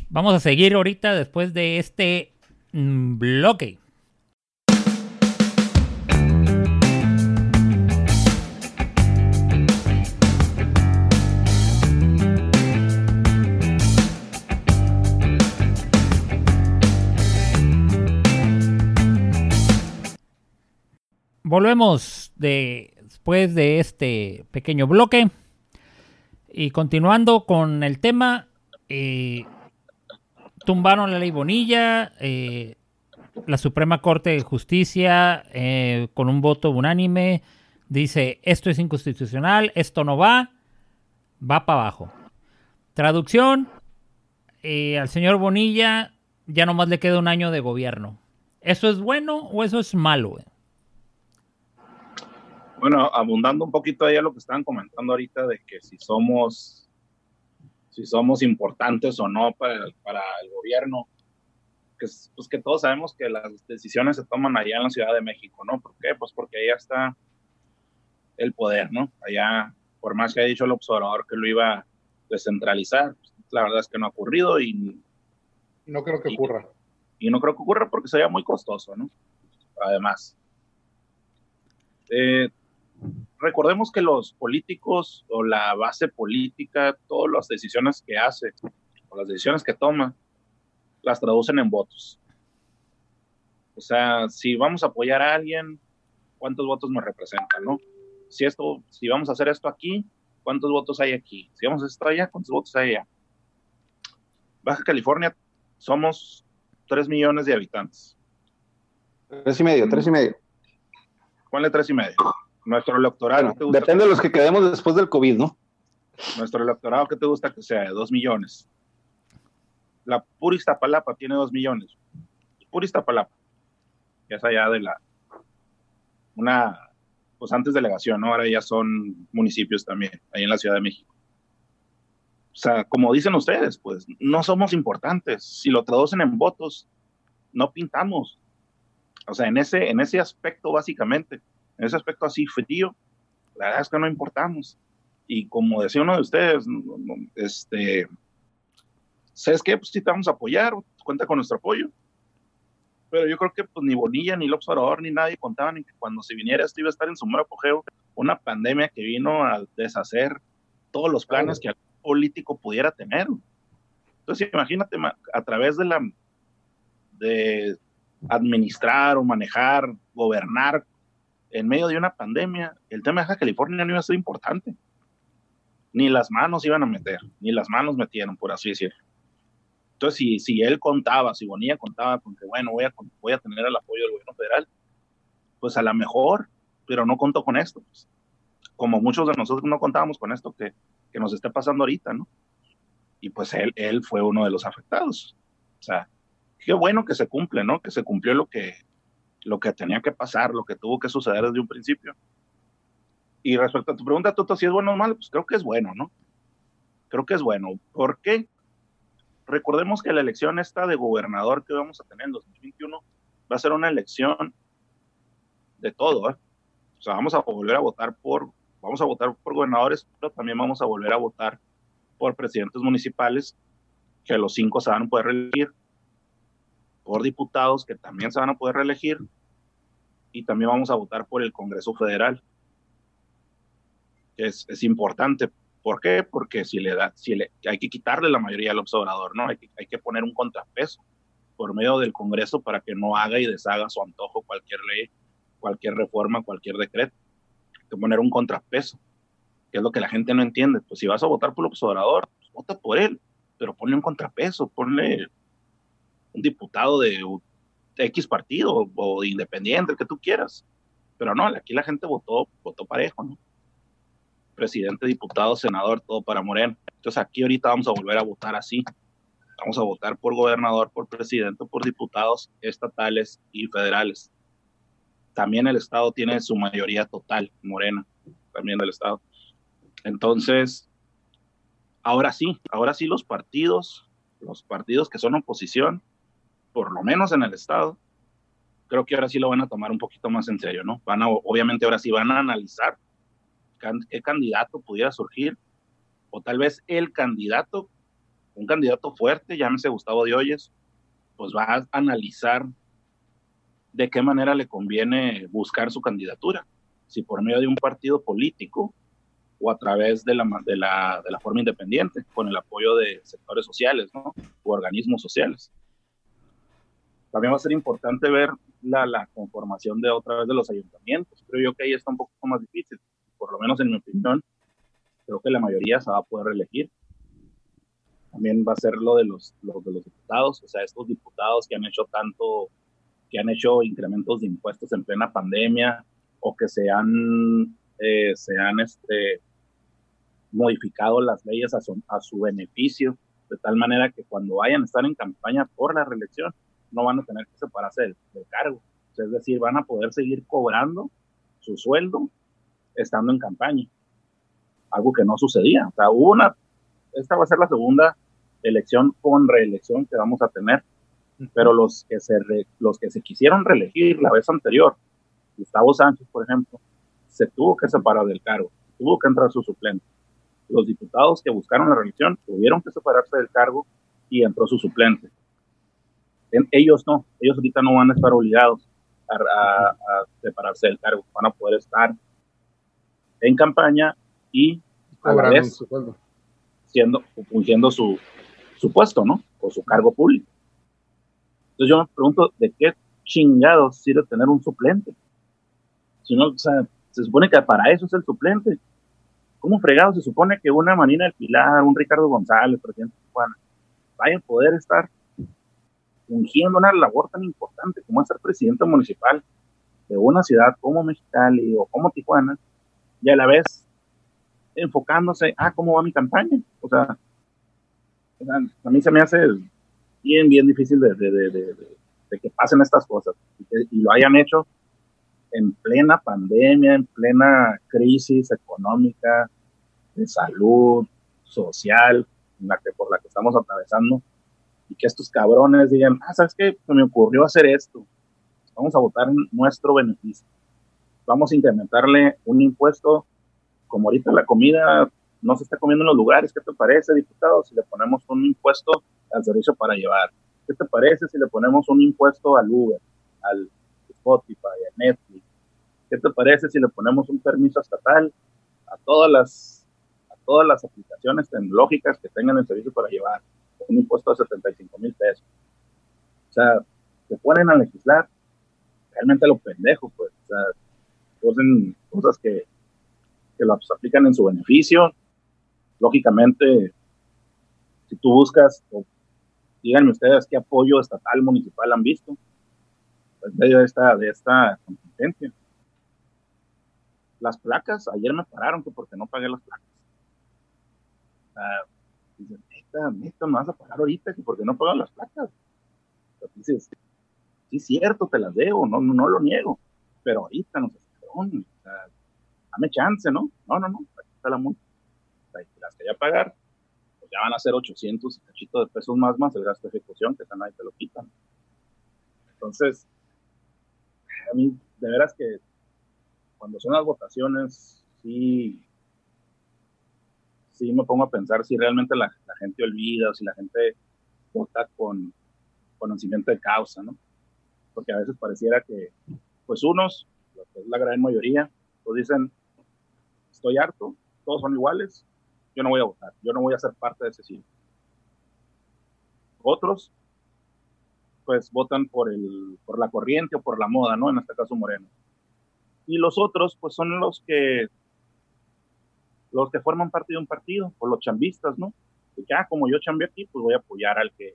vamos a seguir ahorita después de este mm, bloque. volvemos de, después de este pequeño bloque. Y continuando con el tema, eh, tumbaron la ley Bonilla, eh, la Suprema Corte de Justicia, eh, con un voto unánime, dice, esto es inconstitucional, esto no va, va para abajo. Traducción, al señor Bonilla ya nomás le queda un año de gobierno. ¿Eso es bueno o eso es malo? Bueno, abundando un poquito ahí a lo que estaban comentando ahorita de que si somos, si somos importantes o no para, para el gobierno, que, pues que todos sabemos que las decisiones se toman allá en la Ciudad de México, ¿no? ¿Por qué? Pues porque allá está el poder, ¿no? Allá, por más que haya dicho el observador que lo iba a descentralizar, pues, la verdad es que no ha ocurrido y... No creo que ocurra. Y no creo que ocurra porque sería muy costoso, ¿no? Además. Eh, recordemos que los políticos o la base política, todas las decisiones que hace o las decisiones que toma, las traducen en votos. O sea, si vamos a apoyar a alguien, ¿cuántos votos nos representan, no? Si esto, si vamos a hacer esto aquí, ¿cuántos votos hay aquí? Si vamos a estar allá, ¿cuántos votos hay allá? Baja California somos 3 millones de habitantes. Tres y medio, tres y medio. Ponle tres y medio. Nuestro electorado. Bueno, depende de los que quedemos después del COVID, ¿no? Nuestro electorado, ¿qué te gusta que sea? De 2 millones. La pura Iztapalapa tiene 2 millones. Pura Iztapalapa. Ya es allá de la. Una. Pues antes delegación, ¿no? Ahora ya son municipios también, ahí en la Ciudad de México. O sea, como dicen ustedes, pues no somos importantes. Si lo traducen en votos, no pintamos. O sea, en ese, en ese aspecto, básicamente, en ese aspecto así frío, la verdad es que no importamos. Y como decía uno de ustedes, este, ¿sabes qué? Pues sí te vamos a apoyar, cuenta con nuestro apoyo. Pero yo creo que pues ni Bonilla, ni López Obrador, ni nadie contaban en que cuando se viniera esto iba a estar en su mero apogeo, una pandemia que vino a deshacer todos los planes que el político pudiera tener. Entonces imagínate a través de la de administrar o manejar, gobernar en medio de una pandemia, el tema de Baja California no iba a ser importante. Ni las manos iban a meter, ni las manos metieron, por así decirlo. Entonces, si, si él contaba, si Bonilla contaba con que, bueno, voy a, voy a tener el apoyo del gobierno federal, pues a lo mejor, pero no contó con esto. Pues. Como muchos de nosotros no contábamos con esto que, que nos está pasando ahorita, ¿no? Y pues él, él fue uno de los afectados. O sea, qué bueno que se cumple, ¿no? Que se cumplió lo que, lo que tenía que pasar, lo que tuvo que suceder desde un principio. Y respecto a tu pregunta, Toto, si es bueno o malo, pues creo que es bueno, ¿no? Creo que es bueno. ¿Por qué? Recordemos que la elección esta de gobernador que vamos a tener en 2021 va a ser una elección de todo, ¿eh? O sea, vamos a volver a votar por, vamos a votar por gobernadores, pero también vamos a volver a votar por presidentes municipales, que los cinco se van a poder elegir, por diputados que también se van a poder reelegir y también vamos a votar por el Congreso Federal. Es, es importante. ¿Por qué? Porque si le da, si le, hay que quitarle la mayoría al observador, ¿no? Hay que, hay que poner un contrapeso por medio del Congreso para que no haga y deshaga su antojo cualquier ley, cualquier reforma, cualquier decreto. Hay que poner un contrapeso, que es lo que la gente no entiende. Pues si vas a votar por el observador, pues vota por él, pero ponle un contrapeso, ponle un diputado de X partido o de independiente, el que tú quieras. Pero no, aquí la gente votó, votó parejo, ¿no? Presidente, diputado, senador, todo para Moreno. Entonces aquí ahorita vamos a volver a votar así. Vamos a votar por gobernador, por presidente, por diputados estatales y federales. También el Estado tiene su mayoría total, Morena, también el Estado. Entonces, ahora sí, ahora sí los partidos, los partidos que son oposición, por lo menos en el Estado, creo que ahora sí lo van a tomar un poquito más en serio, ¿no? Van a, obviamente ahora sí van a analizar qué candidato pudiera surgir, o tal vez el candidato, un candidato fuerte, llámese Gustavo Hoyes, pues va a analizar de qué manera le conviene buscar su candidatura, si por medio de un partido político o a través de la, de la, de la forma independiente, con el apoyo de sectores sociales, ¿no? O organismos sociales. También va a ser importante ver la, la conformación de otra vez de los ayuntamientos. Creo yo que ahí está un poco más difícil, por lo menos en mi opinión. Creo que la mayoría se va a poder reelegir. También va a ser lo de los, lo de los diputados, o sea, estos diputados que han hecho tanto, que han hecho incrementos de impuestos en plena pandemia o que se han, eh, se han este, modificado las leyes a su, a su beneficio, de tal manera que cuando vayan a estar en campaña por la reelección, no van a tener que separarse del, cargo. es decir, van a poder seguir cobrando su sueldo estando en campaña. Algo que no sucedía. O sea, una, esta va a ser la segunda elección con reelección que vamos a tener, pero los que se, los que se quisieron reelegir la vez anterior, Gustavo Sánchez, por ejemplo, se tuvo que separar del cargo, tuvo que entrar su suplente. Los diputados que buscaron la reelección tuvieron que separarse del cargo y entró su suplente ellos no, ellos ahorita no van a estar obligados a, a separarse del cargo, van a poder estar en campaña y a la vez su siendo, fungiendo su, su puesto, ¿no? O su cargo público. Entonces yo me pregunto, ¿de qué chingados sirve tener un suplente? Si no, o sea, se supone que para eso es el suplente. ¿Cómo fregado se supone que una Marina del Pilar, un Ricardo González, presidente de Tijuana, vaya a poder estar fungiendo una labor tan importante como es ser presidente municipal de una ciudad como Mexicali o como Tijuana y a la vez enfocándose a cómo va mi campaña? O sea, a mí se me hace bien, bien difícil de, de, de, de, de que pasen estas cosas y, que, y lo hayan hecho en plena pandemia, en plena crisis económica, de salud, social, en la que, por la que estamos atravesando, y que estos cabrones digan, ah, ¿sabes qué? Se me ocurrió hacer esto. Vamos a votar en nuestro beneficio. Vamos a incrementarle un impuesto, como ahorita la comida no se está comiendo en los lugares. ¿Qué te parece, diputado, si le ponemos un impuesto al servicio para llevar? ¿Qué te parece si le ponemos un impuesto al Uber, al Spotify, a Netflix? ¿Qué te parece si le ponemos un permiso estatal a todas las, a todas las aplicaciones tecnológicas que tengan el servicio para llevar? Un impuesto de 75 mil pesos. O sea, se ponen a legislar realmente lo pendejo, pues. O sea, ponen cosas que, que las aplican en su beneficio. Lógicamente, si tú buscas, o díganme ustedes qué apoyo estatal, municipal han visto en medio de esta, de esta. Las placas, ayer me pararon que porque no pagué las placas. Dicen, neta, me vas a pagar ahorita que porque no pagan las placas. Dices, sí es cierto, te las debo, no, no, no lo niego, pero ahorita no se sea, dame chance, ¿no? No, no, no, aquí está la multa. O las quería pagar, pues ya van a ser 800 y cachito de pesos más más el gasto de ejecución, que esa nadie te lo quitan. Entonces, a mí, de veras que cuando son las votaciones, sí, sí me pongo a pensar si realmente la, la gente olvida o si la gente vota con conocimiento de causa, ¿no? Porque a veces pareciera que, pues unos, lo que es la gran mayoría, pues dicen, estoy harto, todos son iguales, yo no voy a votar, yo no voy a ser parte de ese ciclo. Otros, pues votan por, el, por la corriente o por la moda, ¿no? En este caso Moreno. Y los otros, pues son los que los que forman parte de un partido, o los chambistas, ¿no? Que ya, como yo chambé aquí, pues voy a apoyar al que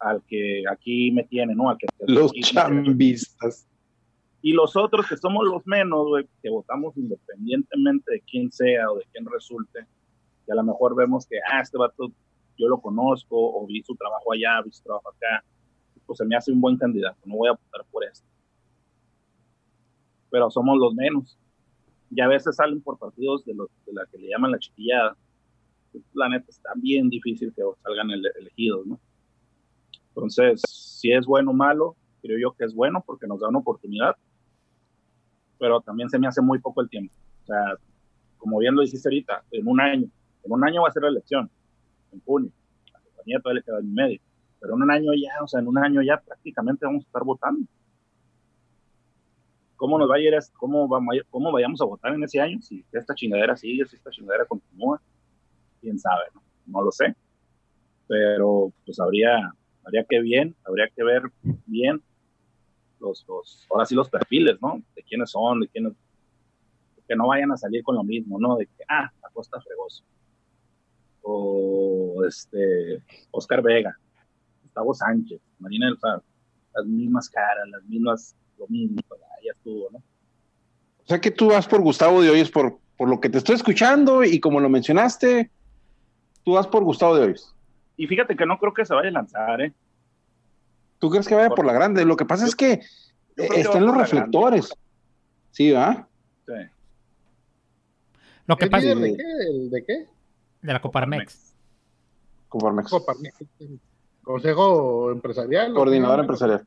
al que aquí me tiene, ¿no? Al que, Los aquí- chambistas. Y los otros que somos los menos, güey, que votamos independientemente de quién sea o de quién resulte, y a lo mejor vemos que, ah, este vato yo lo conozco, o vi su trabajo allá, vi su trabajo acá, pues se me hace un buen candidato, no voy a votar por esto. Pero somos los menos. Y a veces salen por partidos de, los, de la que le llaman la chiquillada. La neta está bien difícil que salgan ele- elegidos, ¿no? Entonces, si es bueno o malo, creo yo que es bueno porque nos da una oportunidad, pero también se me hace muy poco el tiempo. O sea, como bien lo dijiste ahorita, en un año, en un año va a ser la elección, en junio, la compañía todavía le queda y medio, pero en un año ya, o sea, en un año ya prácticamente vamos a estar votando. ¿Cómo nos va cómo, vamos cómo vayamos a votar en ese año? Si esta chingadera sigue, si esta chingadera continúa, quién sabe, ¿no? No lo sé. Pero pues habría, habría que bien, habría que ver bien los, los, ahora sí los perfiles, ¿no? De quiénes son, de quiénes, que no vayan a salir con lo mismo, ¿no? De que, ah, Acosta Fregoso. O este, Oscar Vega, Gustavo Sánchez, Marina del Faro, las mismas caras, las mismas, lo mismo, pues, ya estuvo, ¿no? O sea que tú vas por Gustavo de Hoyos por, por lo que te estoy escuchando y como lo mencionaste, tú vas por Gustavo de Hoyos. Y fíjate que no creo que se vaya a lanzar, ¿eh? ¿Tú crees que vaya por la grande? Lo que pasa Yo- es que están va los reflectores. Sí, ¿va? Sí. Lo que ¿El pasa líder de de qué? ¿El de qué? la Coparmex. Coparmex. Coparmex. Consejo empresarial. ¿o Coordinador empresarial.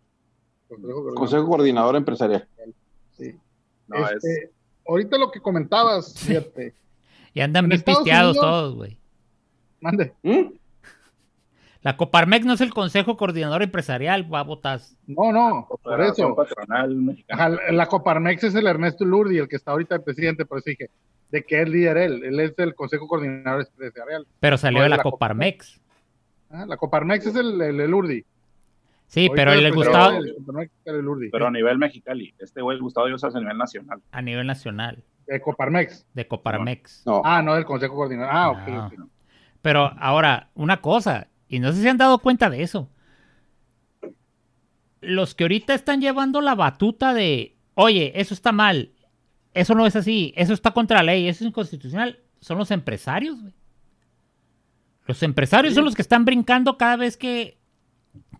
Consejo coordinador. Consejo Coordinador Empresarial. Sí. No, es, Este, Ahorita lo que comentabas, fíjate. Y andan En bien Estados pisteados Unidos- todos, güey. Mande. ¿Mm? La Coparmex no es el Consejo Coordinador Empresarial, va a votar. No, no, por eso. Patronal. Ajá, la Coparmex es el Ernesto Lurdi, el que está ahorita de presidente, por eso dije, de que es líder él, él es del Consejo Coordinador Empresarial. Pero salió No, de la la Coparmex. Ajá, la Coparmex es el, el, el Urdi. Sí, pero el, Gustavo el el Urdi. Pero a nivel Mexicali. Este güey, Gustavo Dios, a nivel nacional. a nivel nacional, De Coparmex. de Coparmex. No, Ah, no, del Consejo Coordinador. Ah, ok, No. ok. Pero ahora, una cosa, y no sé si han dado cuenta de eso. Los que ahorita están llevando la batuta de, oye, eso está mal, eso no es así, eso está contra la ley, eso es inconstitucional, son los empresarios, güey. Los empresarios son los que están brincando cada vez que,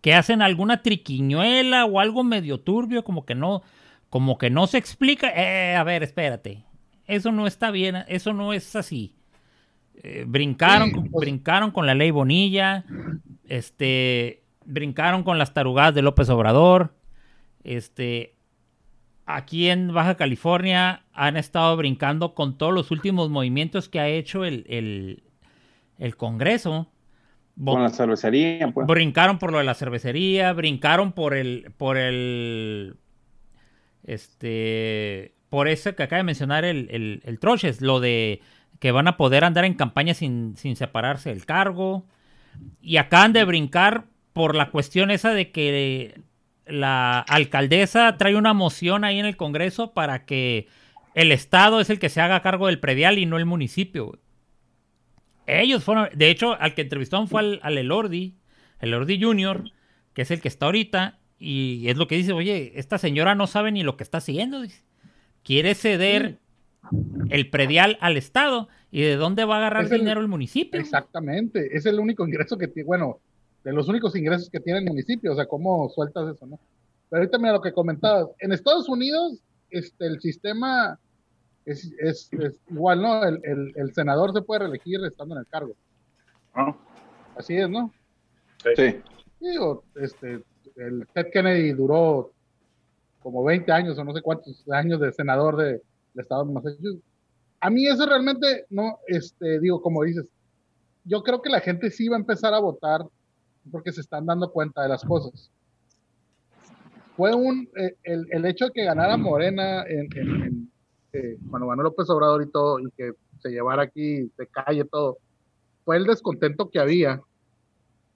que hacen alguna triquiñuela o algo medio turbio, como que no, como que no se explica. Eh, a ver, espérate. Eso no está bien, eso no es así. Eh, brincaron, Sí, pues- brincaron con la ley Bonilla, este, brincaron con las tarugadas de López Obrador, este, aquí en Baja California han estado brincando con todos los últimos movimientos que ha hecho el, el- el Congreso. Con la cervecería, pues. Brincaron por lo de la cervecería, brincaron por el, por el, este, por eso que acaba de mencionar el, el, el Troches, lo de que van a poder andar en campaña sin, sin separarse del cargo. Y acaban de brincar por la cuestión esa de que la alcaldesa trae una moción ahí en el Congreso para que el Estado es el que se haga cargo del predial y no el municipio. Ellos fueron, de hecho, al que entrevistaron fue al, al Elordi, el Elordi Junior, que es el que está ahorita, y es lo que dice, oye, esta señora no sabe ni lo que está haciendo. dice. Quiere ceder el predial al Estado, y de dónde va a agarrar el- dinero el municipio. Exactamente, es el único ingreso que tiene, bueno, de los únicos ingresos que tiene el municipio, o sea, ¿cómo sueltas eso, no? Pero ahorita mira lo que comentabas, en Estados Unidos, este, el sistema es, es, es igual, ¿no? El, el, el senador se puede reelegir estando en el cargo, ¿no? así es, ¿no? Sí. Digo, este, el Ted Kennedy duró como 20 años o no sé cuántos años de senador de, del estado de Massachusetts. A mí eso realmente no, este, digo, como dices, yo creo que la gente sí va a empezar a votar porque se están dando cuenta de las cosas. Fue un, eh, el, el hecho de que ganara Morena en, en- en, eh, cuando ganó López Obrador y todo, y que se llevara aquí de calle todo, fue el descontento que había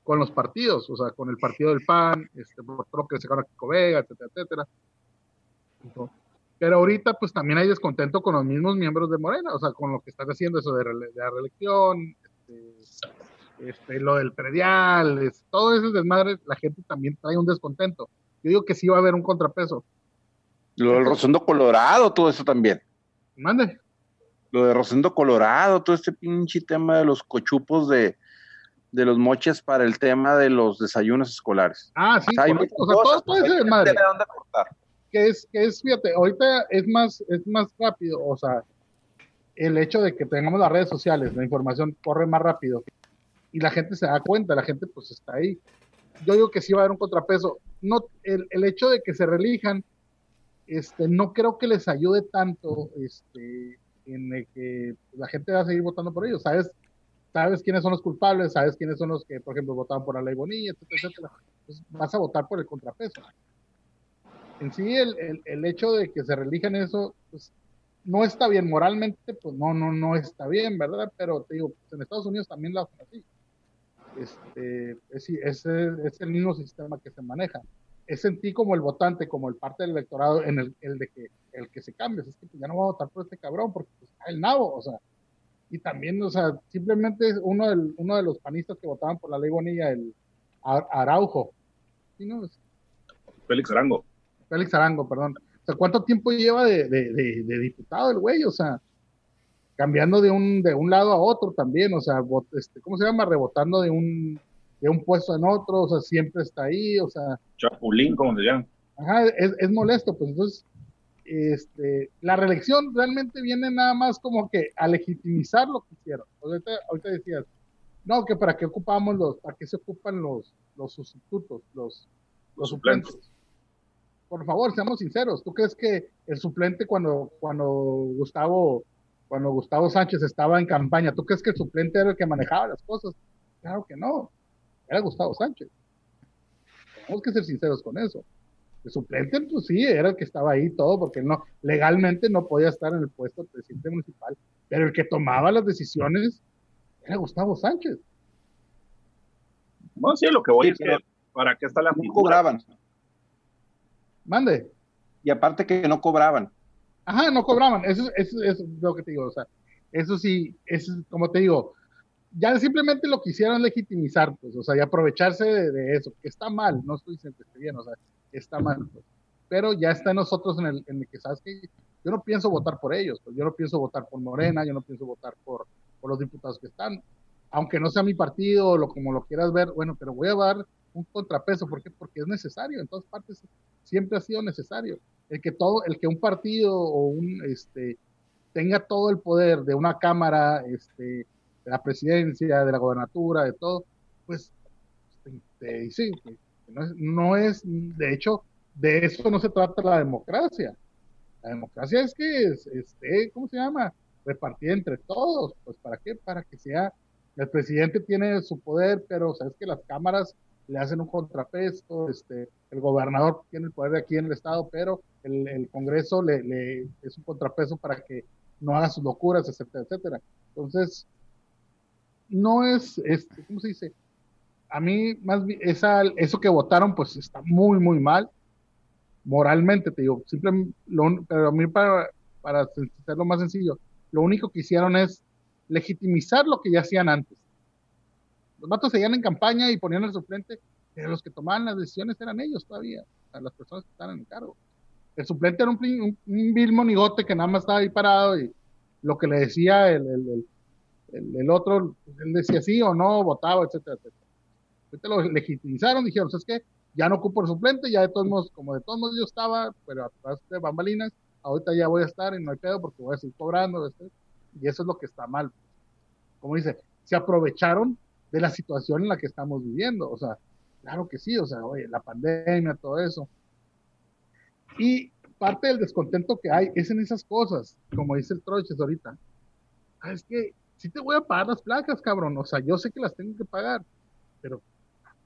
con los partidos, o sea, con el partido del PAN, este, por todo lo que sacaron a Kiko Vega, etcétera, etcétera. Pero ahorita, pues también hay descontento con los mismos miembros de Morena, o sea, con lo que están haciendo eso de, la reelección, este, este, lo del predial, es- todo ese desmadre, la gente también trae un descontento. Yo digo que sí va a haber un contrapeso. Lo del Rosendo Colorado, todo eso también. Mande. Lo de Rosendo Colorado, todo este pinche tema de los cochupos de, de los moches para el tema de los desayunos escolares. Ah, sí, Hay correcto. muchas O sea, todo, tener dónde cortar. que es, que es, fíjate, ahorita es más, es más rápido, o sea, el hecho de que tengamos las redes sociales, la información corre más rápido y la gente se da cuenta, la gente pues está ahí. Yo digo que sí va a haber un contrapeso. No, el, el hecho de que se relijan, este, no creo que les ayude tanto, este, en que la gente va a seguir votando por ellos, ¿sabes? Sabes quiénes son los culpables, sabes quiénes son los que, por ejemplo, votaban por la ley Bonilla, etcétera, etcétera. Entonces, vas a votar por el contrapeso en sí el, el, el hecho de que se relijan eso, pues no está bien moralmente, pues no, no, no está bien, ¿verdad? Pero te digo, pues, en Estados Unidos también lo hacen así. Este, es, es, es el mismo sistema que se maneja. Es en ti como el votante, como el parte del electorado, en el, el de que el que se cambie, es que pues, ya no voy a votar por este cabrón porque pues, está el nabo, o sea, y también, o sea, simplemente uno, del, uno de los panistas que votaban por la ley Bonilla, el Ar- Araujo, ¿sí, no? Félix Arango. Félix Arango, perdón. O sea, ¿cuánto tiempo lleva de, de, de, de diputado el güey? O sea, cambiando de un, de un lado a otro también, o sea, este, ¿cómo se llama? Rebotando de un, de un puesto en otro, o sea, siempre está ahí, o sea, Chapulín, como se llama. ajá, es, es molesto, pues entonces, este, la reelección realmente viene nada más como que a legitimizar lo que hicieron. O sea, ahorita, ahorita decías, no, que para qué ocupamos los, para qué se ocupan los, los sustitutos, los, los suplentes. suplentes. Por favor, seamos sinceros. ¿Tú crees que el suplente cuando, cuando Gustavo, cuando Gustavo Sánchez estaba en campaña, ¿tú crees que el suplente era el que manejaba las cosas? Claro que no. Era Gustavo Sánchez. Tenemos que ser sinceros con eso. El suplente, pues sí, era el que estaba ahí todo, porque no, legalmente no podía estar en el puesto de presidente municipal, pero el que tomaba las decisiones era Gustavo Sánchez. Bueno, sí, lo que voy es que, ¿para qué está la No cobraban. Mande. Y aparte que no cobraban. Ajá, no cobraban. Eso, eso, eso es lo que te digo. O sea, eso sí, es como te digo, ya simplemente lo quisieron legitimizar, pues, o sea, y aprovecharse de, eso, que está mal, no estoy diciendo que esté bien, o sea, está mal, pues. Pero ya está en nosotros en el, en que, ¿sabes que Yo no pienso votar por ellos, pues, yo no pienso votar por Morena, yo no pienso votar por, por los diputados que están, aunque no sea mi partido o como lo quieras ver, bueno, pero voy a dar un contrapeso, ¿por qué? Porque es necesario, en todas partes siempre ha sido necesario. El que todo, el que un partido o un, este, tenga todo el poder de una cámara, este, la presidencia, de la gobernatura, de todo, pues te dice que no es, no es, de hecho, de eso no se trata la democracia. La democracia es que esté, ¿cómo se llama? Repartida entre todos. Pues ¿para qué? Para que sea, el presidente tiene su poder, pero sabes que las cámaras le hacen un contrapeso, este, el gobernador tiene el poder de aquí en el estado, pero el, el Congreso le, le, es un contrapeso para que no haga sus locuras, etcétera, etcétera. Entonces, no es, es ¿cómo se dice? A mí, más esa, eso que votaron, pues está muy, muy mal. Moralmente, te digo, simplemente, lo, pero a mí, para, para hacerlo más sencillo, lo único que hicieron es legitimizar lo que ya hacían antes. Los matos seguían en campaña y ponían al suplente, pero los que tomaban las decisiones eran ellos todavía, las personas que estaban en cargo. El suplente era un, vil monigote que nada más estaba ahí parado y lo que le decía el, el, el, el otro, él decía sí o no, votaba, etcétera, etcétera. Ahorita lo legitimizaron, dijeron, ¿sabes qué? Ya no ocupo el suplente, ya de todos modos, como de todos modos yo estaba, pero atrás de bambalinas, ahorita ya voy a estar y no hay pedo porque voy a seguir cobrando, ¿sí? y eso es lo que está mal. Como dice, se aprovecharon de la situación en la que estamos viviendo, o sea, claro que sí, o sea, oye, la pandemia, todo eso. Y parte del descontento que hay es en esas cosas, como dice el Troches ahorita. Ah, es que sí te voy a pagar las placas, cabrón, o sea, yo sé que las tengo que pagar, pero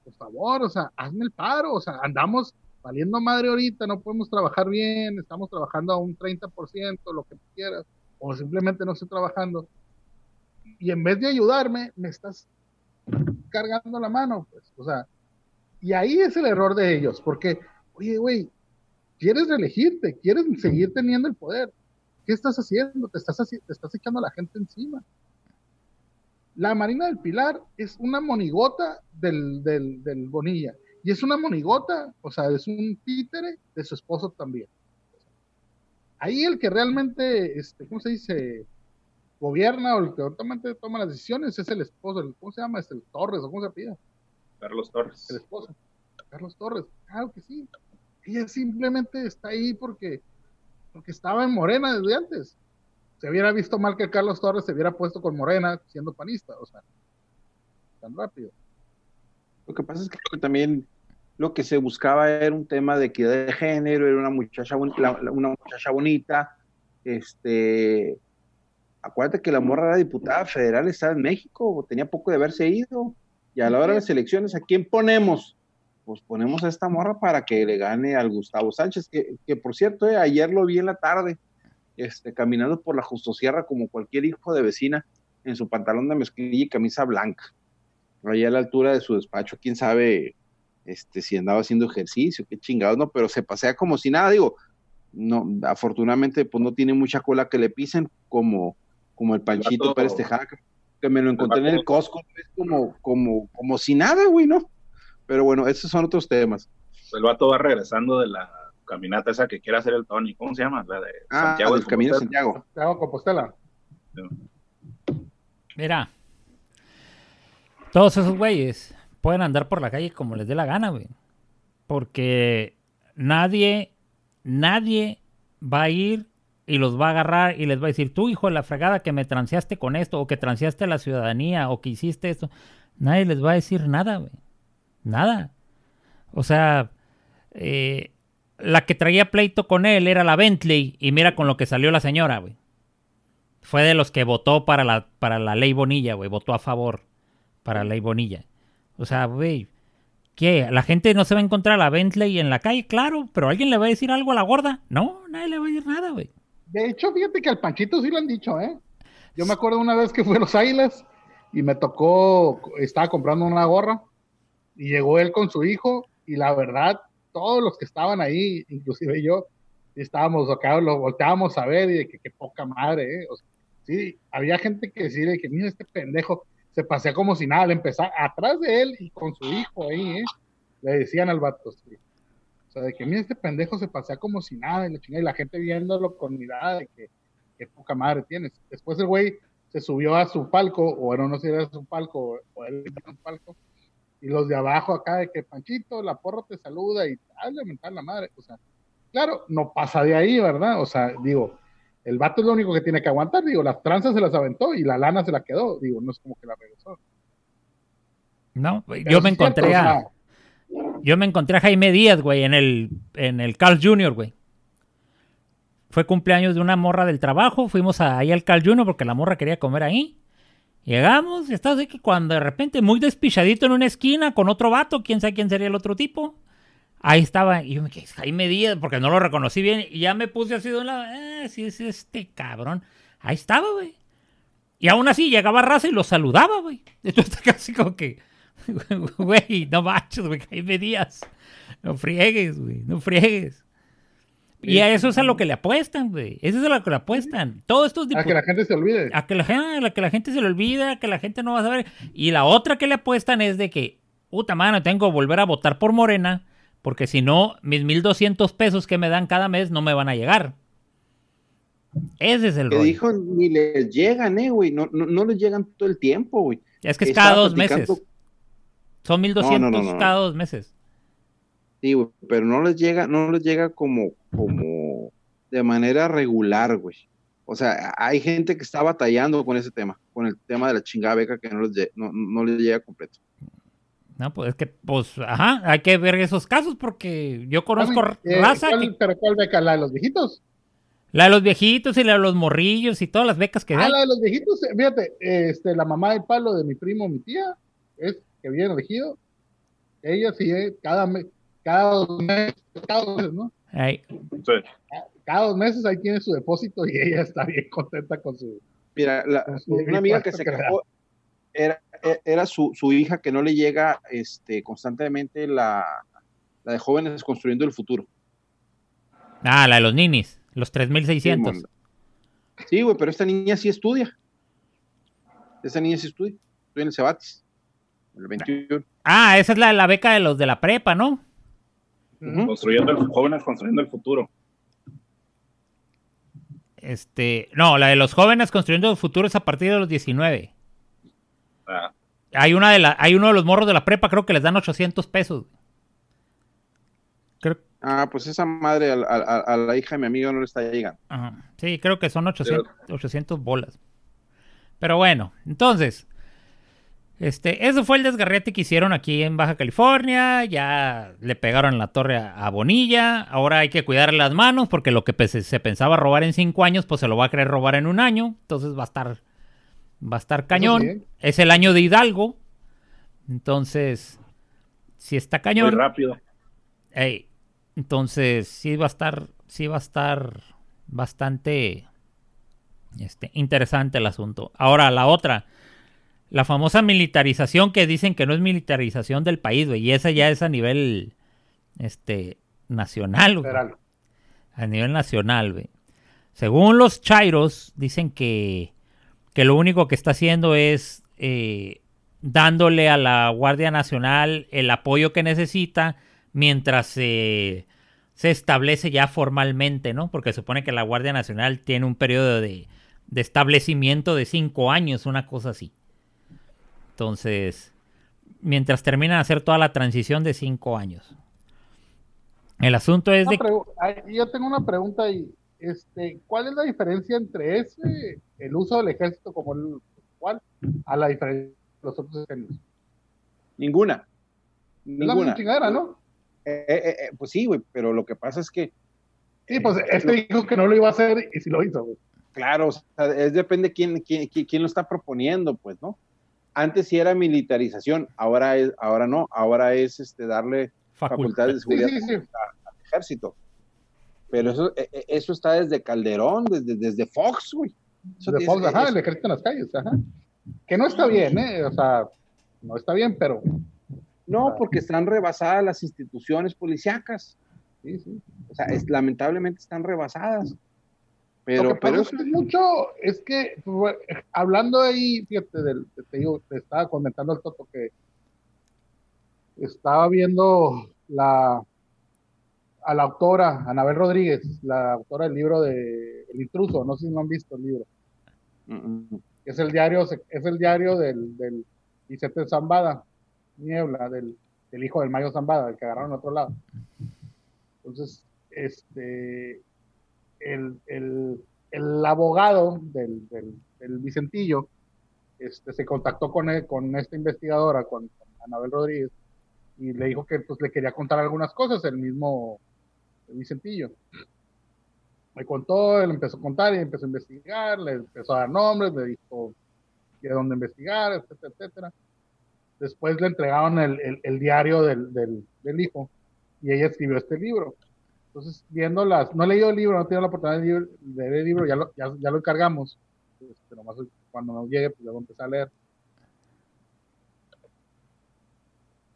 por favor, o sea, hazme el paro, o sea, andamos valiendo madre ahorita, no podemos trabajar bien, estamos trabajando a un 30%, lo que quieras, o simplemente no estoy trabajando. Y en vez de ayudarme, me estás cargando la mano, pues, o sea, y ahí es el error de ellos, porque, oye, güey, quieres reelegirte, quieres seguir teniendo el poder. ¿Qué estás haciendo? Te estás, te estás echando a la gente encima. La Marina del Pilar es una monigota del, del, del, Bonilla. Y es una monigota, o sea, es un títere de su esposo también. Ahí el que realmente, este, ¿cómo se dice? Gobierna o el que realmente toma las decisiones es el esposo. El, ¿Cómo se llama? Es el Torres, o cómo se pide. Carlos Torres. El esposo. Carlos Torres. Claro que sí. Ella simplemente está ahí porque, porque estaba en Morena desde antes se hubiera visto mal que Carlos Torres se hubiera puesto con Morena siendo panista, o sea, tan rápido. Lo que pasa es que también lo que se buscaba era un tema de equidad de género, era una muchacha, una muchacha bonita, este, acuérdate que la morra era diputada federal, estaba en México, tenía poco de haberse ido, y a la hora de las elecciones, ¿a quién ponemos? Pues ponemos a esta morra para que le gane al Gustavo Sánchez, que, por cierto, eh, ayer lo vi en la tarde, este, caminando por la Justosierra como cualquier hijo de vecina en su pantalón de mezclilla y camisa blanca. Allá a la altura de su despacho, quién sabe este, si andaba haciendo ejercicio, qué chingados, no, pero se pasea como si nada, digo, no, afortunadamente pues no tiene mucha cola que le pisen como, como el Panchito el Pérez Tejada, que me lo encontré el en el Costco, es como, como, como si nada, güey, ¿no? Pero bueno, esos son otros temas. El vato va regresando de la caminata esa que quiere hacer el Tony. ¿Cómo se llama? La de ah, Santiago. El Camino de Santiago. Santiago Compostela. Mira, todos esos güeyes pueden andar por la calle como les dé la gana, güey. Porque nadie, nadie va a ir y los va a agarrar y les va a decir, tú hijo de la fregada que me transeaste con esto, o que transeaste a la ciudadanía, o que hiciste esto. Nadie les va a decir nada, güey. Nada. O sea, eh, la que traía pleito con él era la Bentley y mira con lo que salió la señora, güey. Fue de los que votó para la, para la ley Bonilla, güey. Votó a favor para la ley Bonilla. O sea, güey, ¿qué? ¿La gente no se va a encontrar a la Bentley en la calle? Claro, pero ¿alguien le va a decir algo a la gorda? No, nadie le va a decir nada, güey. De hecho, fíjate que al Panchito sí lo han dicho, ¿eh? Yo me acuerdo una vez que fui a Los Águilas y me tocó, estaba comprando una gorra y llegó él con su hijo y la verdad, todos los que estaban ahí, inclusive yo, estábamos acá, lo volteábamos a ver y de que qué poca madre, ¿eh? Sí, había gente que decía de que mira este pendejo, se pasea como si nada, le empezaba atrás de él y con su hijo ahí, ¿eh? Le decían al vato, sí. O sea, de que mira este pendejo se pasea como si nada y la, chingada, y la gente viéndolo con mirada de que qué poca madre tienes. Después el güey se subió a su palco, o era no sé si era su palco, o él era un palco, y los de abajo acá de que Panchito, la porra te saluda y tal, mentar la madre. O sea, claro, no pasa de ahí, ¿verdad? O sea, digo, el vato es lo único que tiene que aguantar, digo, las tranzas se las aventó y la lana se la quedó, digo, no es como que la regresó. No, yo me encontré cierto, a. O sea, yo me encontré a Jaime Díaz, güey, en el, en el Carl Jr., güey. Fue cumpleaños de una morra del trabajo, fuimos ahí al Carl Jr. porque la morra quería comer ahí. Llegamos, está así que cuando de repente, muy despichadito en una esquina con otro vato, quién sabe quién sería el otro tipo. Ahí estaba, y yo me quedé, Jaime Díaz, porque no lo reconocí bien, y ya me puse así de un lado, eh, sí es este cabrón. Ahí estaba, güey. Y aún así llegaba raza y lo saludaba, güey. Entonces casi como que, güey, no machos, güey, Jaime Díaz. No friegues, güey, no friegues. Y a eso es a lo que le apuestan, güey. Eso es a lo que le apuestan. Todo esto es A que la gente se olvide. A que la, a que la gente se le olvida, a que la gente no va a saber. Y la otra que le apuestan es de que, puta mano, tengo que volver a votar por Morena, porque si no, mis 1200 pesos que me dan cada mes no me van a llegar. Ese es el que rollo. dijo, ni les llegan, eh, güey. No, no, no les llegan todo el tiempo, güey. Es que es cada dos meses. Son 1200 no, no, no, cada dos meses. Sí, güey, pero no les llega, no les llega como, como de manera regular, güey. O sea, hay gente que está batallando con ese tema, con el tema de la chingada beca que no les, no, no les llega completo. No, pues es que, pues, ajá, hay que ver esos casos porque yo conozco eh, raza. ¿cuál, que, ¿Pero cuál beca? ¿La de los viejitos? La de los viejitos y la de los morrillos y todas las becas que ah, dan. la de los viejitos, fíjate, este, la mamá del palo de mi primo, mi tía, es que viene elegido. Ella sí, eh, cada mes, cada dos meses, cada dos meses, ¿no? Ahí. Sí. Cada dos meses ahí tiene su depósito y ella está bien contenta con su. Mira, la, con su una amiga que se quejó era, era su, su hija que no le llega este, constantemente la, la de jóvenes construyendo el futuro. Ah, la de los ninis, los Sí, 3600. mon. Sí, güey, pero esta niña sí estudia. Esta niña sí estudia. Estudia en el Cebatis. El 21. ah, esa es la, la beca de los de la prepa, ¿no? Construyendo el, jóvenes construyendo el futuro. Este, no, la de los jóvenes construyendo el futuro es a partir de los 19. Ah, Hay una de la, hay uno de los morros de la prepa, creo que les dan 800 pesos. Creo, Ah, pues esa madre a, a- a la hija de mi amigo no le está llegando. ajá, sí, creo que son 800, 800 bolas. Pero bueno, entonces, este, eso fue el desgarrete que hicieron aquí en Baja California. Ya le pegaron la torre a, Bonilla. Ahora hay que cuidar las manos porque lo que se pensaba robar en cinco años, pues se lo va a querer robar en un año. Entonces va a estar, va a estar cañón. Es el año de Hidalgo. Entonces, si está muy cañón. rápido. Ey, entonces sí va a estar, sí va a estar bastante este, interesante el asunto. Ahora, la otra, la famosa militarización que dicen que no es militarización del país, güey, y esa ya es a nivel este, nacional, güey. A nivel nacional, güey. Según los Chairos, dicen que, que lo único que está haciendo es eh, dándole a la Guardia Nacional el apoyo que necesita mientras se se establece ya formalmente, ¿no? Porque supone que la Guardia Nacional tiene un periodo de, de establecimiento de cinco años, una cosa así. Entonces, mientras terminan de hacer toda la transición de cinco años. El asunto es de... Yo tengo una pregunta ahí. Este, ¿Cuál es la diferencia entre ese, el uso del ejército como el cual, a la diferencia de los otros ejércitos? Ninguna. La Ninguna. chingadera, ¿no? Eh, eh, eh, pues sí, güey, pero lo que pasa es que, Sí, pues este dijo que no lo iba a hacer y sí lo hizo, güey. claro, o sea, es depende quién, quién, quién, quién lo está proponiendo, pues, ¿no? Antes sí era militarización, ahora es, ahora no, ahora es este darle facultades de seguridad al ejército. Pero eso, e, e, eso está desde Calderón, desde, desde Fox, güey. Desde Fox, ajá, el ejército en las calles, ajá. Que no está bien, ¿eh? O sea, no está bien, pero... No, porque están rebasadas las instituciones policíacas. Sí, sí. O sea, es, lamentablemente están rebasadas. Pero, pero es mucho, es que hablando ahí, fíjate, del, te, digo, te estaba comentando el Toto que estaba viendo la a la autora, Anabel Rodríguez, la autora del libro de El intruso, no sé si no han visto el libro. Es el diario, es el diario del, del Vicente Zambada, Niebla, del, del hijo del Mayo Zambada, el que agarraron a otro lado. Entonces, este el, abogado del, Vicentillo este, se contactó con, con esta investigadora, con, Anabel Rodríguez, y le dijo que pues, le quería contar algunas cosas, el mismo Vicentillo. Me contó, él empezó a contar y empezó a investigar, le empezó a dar nombres, le dijo de dónde investigar, etcétera, etcétera. Después le entregaron el, diario del, del, hijo y ella escribió este libro. Entonces, viendo las, no he leído el libro, no he la oportunidad de leer el libro, ya lo, ya, lo encargamos. Este, nomás cuando nos llegue, pues luego empezar a leer.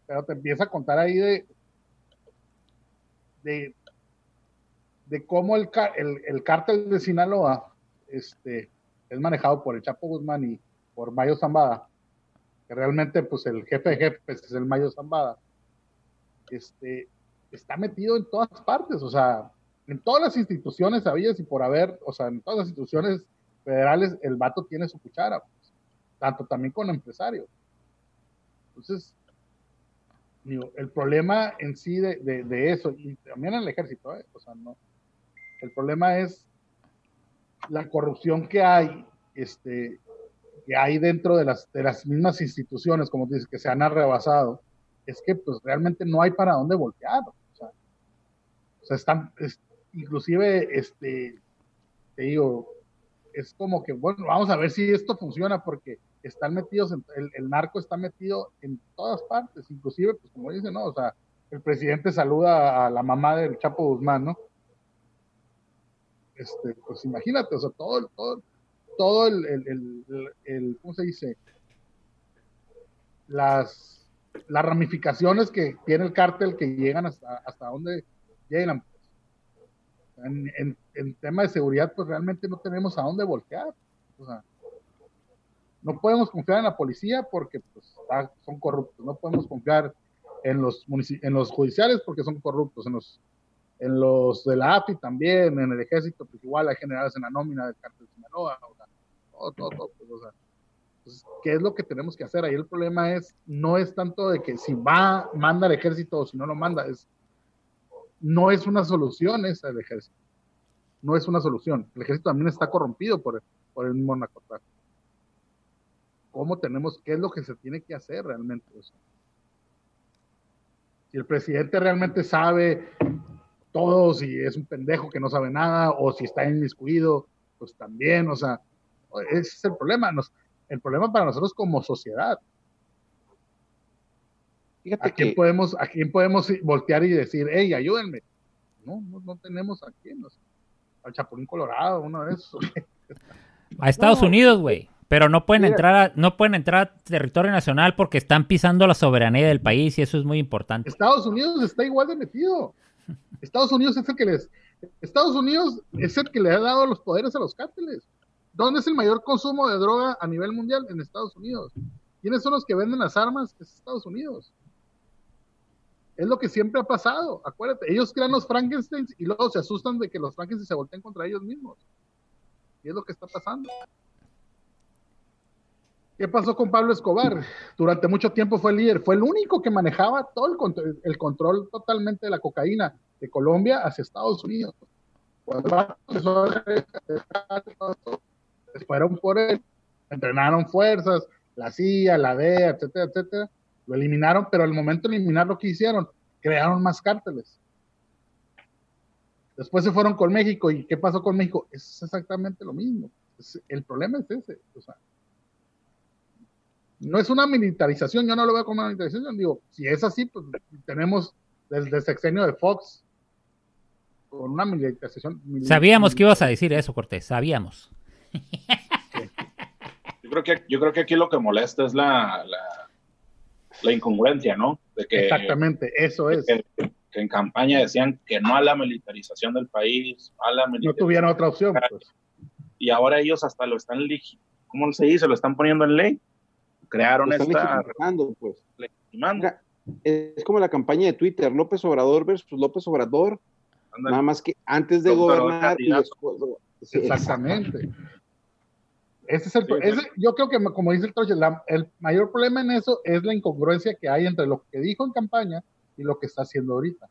Pero te empieza a contar ahí de, de, de cómo el, el, el cártel de Sinaloa este, es manejado por el Chapo Guzmán y por Mayo Zambada, que realmente pues el jefe de jefes es el Mayo Zambada. Este, está metido en todas partes, o sea, en todas las instituciones sabías y por haber, o sea, en todas las instituciones federales el vato tiene su cuchara, pues, tanto también con empresarios. Entonces, el problema en sí de, eso, y también en el ejército, ¿eh? o sea, no, el problema es la corrupción que hay, este, que hay dentro de las, de las mismas instituciones, como dices, que se han rebasado, es que pues realmente no hay para dónde voltear sea, están, inclusive, este, te digo, es como que, bueno, vamos a ver si esto funciona porque están metidos, en, el, narco está metido en todas partes, inclusive, pues como dice, ¿no? O sea, el presidente saluda a la mamá del Chapo Guzmán, ¿no? Este, pues imagínate, o sea, todo, todo, todo el, el, el ¿cómo se dice? Las, las ramificaciones que tiene el cártel que llegan hasta, hasta donde llegan. En, en, tema de seguridad, pues realmente no tenemos a dónde voltear. No podemos confiar en la policía porque pues, son corruptos. No podemos confiar en los, en los judiciales porque son corruptos. En los, en los de la AFI también, en el ejército, pues igual hay generales en la nómina del cártel de Sinaloa. O sea, todo, todo, todo. Pues, o sea, pues, ¿qué es lo que tenemos que hacer? Ahí el problema es, no es tanto de que si va, manda el ejército o si no lo manda, es no es una solución esa del ejército. No es una solución. El ejército también está corrompido por, el mismo narcotráfico. ¿Cómo tenemos, qué es lo que se tiene que hacer realmente? si el presidente realmente sabe todo, si es un pendejo que no sabe nada, o si está inmiscuido, pues también, o sea, ese es el problema. el problema para nosotros como sociedad. ¿A quién, podemos, ¿A quién podemos voltear y decir, hey, ayúdenme? No, no, tenemos a quién. al Chapulín Colorado, uno de esos. a Estados Unidos, güey. Pero no pueden entrar a, no pueden entrar a territorio nacional porque están pisando la soberanía del país y eso es muy importante. Estados Unidos está igual de metido. Estados Unidos es el que les Estados Unidos es el que le ha dado los poderes a los cárteles. ¿Dónde es el mayor consumo de droga a nivel mundial? En Estados Unidos. ¿Quiénes son los que venden las armas? Es Estados Unidos. Es lo que siempre ha pasado. Acuérdate, ellos crean los Frankensteins y luego se asustan de que los Frankensteins se volteen contra ellos mismos. Y es lo que está pasando. ¿Qué pasó con Pablo Escobar? Durante mucho tiempo fue el líder, fue el único que manejaba todo el control, el control totalmente de la cocaína de Colombia hacia Estados Unidos. fueron por él, entrenaron fuerzas, la CIA, la DEA, etcétera, etcétera, lo eliminaron, pero al momento de eliminar lo que hicieron, crearon más cárteles. Después se fueron con México. ¿Y qué pasó con México? Es exactamente lo mismo. el problema es ese. no es una militarización, yo no lo veo como una militarización, digo, si es así, pues tenemos desde el sexenio de Fox con una militarización. Sabíamos que ibas a decir eso, Cortés, sabíamos. Yo creo que, yo creo que aquí lo que molesta es la, la, incongruencia, ¿no? De que, Exactamente, eso es. Que, en campaña decían que no a la militarización del país, a la No tuvieron otra opción. Pues. Y ahora ellos hasta lo están, ¿cómo se dice? Lo están poniendo en ley. Crearon esta... Pues. Es como la campaña de Twitter, López Obrador versus López Obrador. Nada más que antes de gobernar y después... Exactamente. Ese es el, yo creo que, como dice el Troche, el mayor problema en eso es la incongruencia que hay entre lo que dijo en campaña y lo que está haciendo ahorita.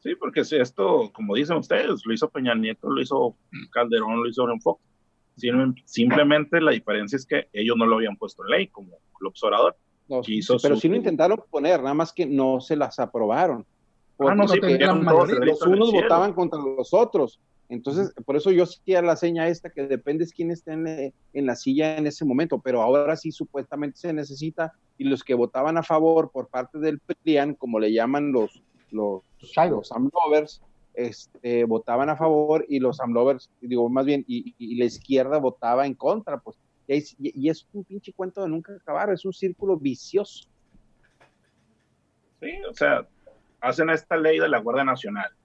Sí, porque si esto, como dicen ustedes, lo hizo Peña Nieto, lo hizo Calderón, lo hizo Enfoque. Simplemente la diferencia es que ellos no lo habían puesto en ley, como el observador. pero sí lo intentaron poner, nada más que no se las aprobaron. Ah, no, sí, los unos votaban contra los otros. Entonces, por eso yo hacía la seña esta que depende de quién esté en, la silla en ese momento, pero ahora sí supuestamente se necesita y los que votaban a favor por parte del PRIAN, como le llaman los los, los AMLovers, este, votaban a favor y los AMLovers, digo más bien, y, la izquierda votaba en contra, pues, y, y, es un pinche cuento de nunca acabar, es un círculo vicioso. Sí, o sea, hacen esta ley de la Guardia Nacional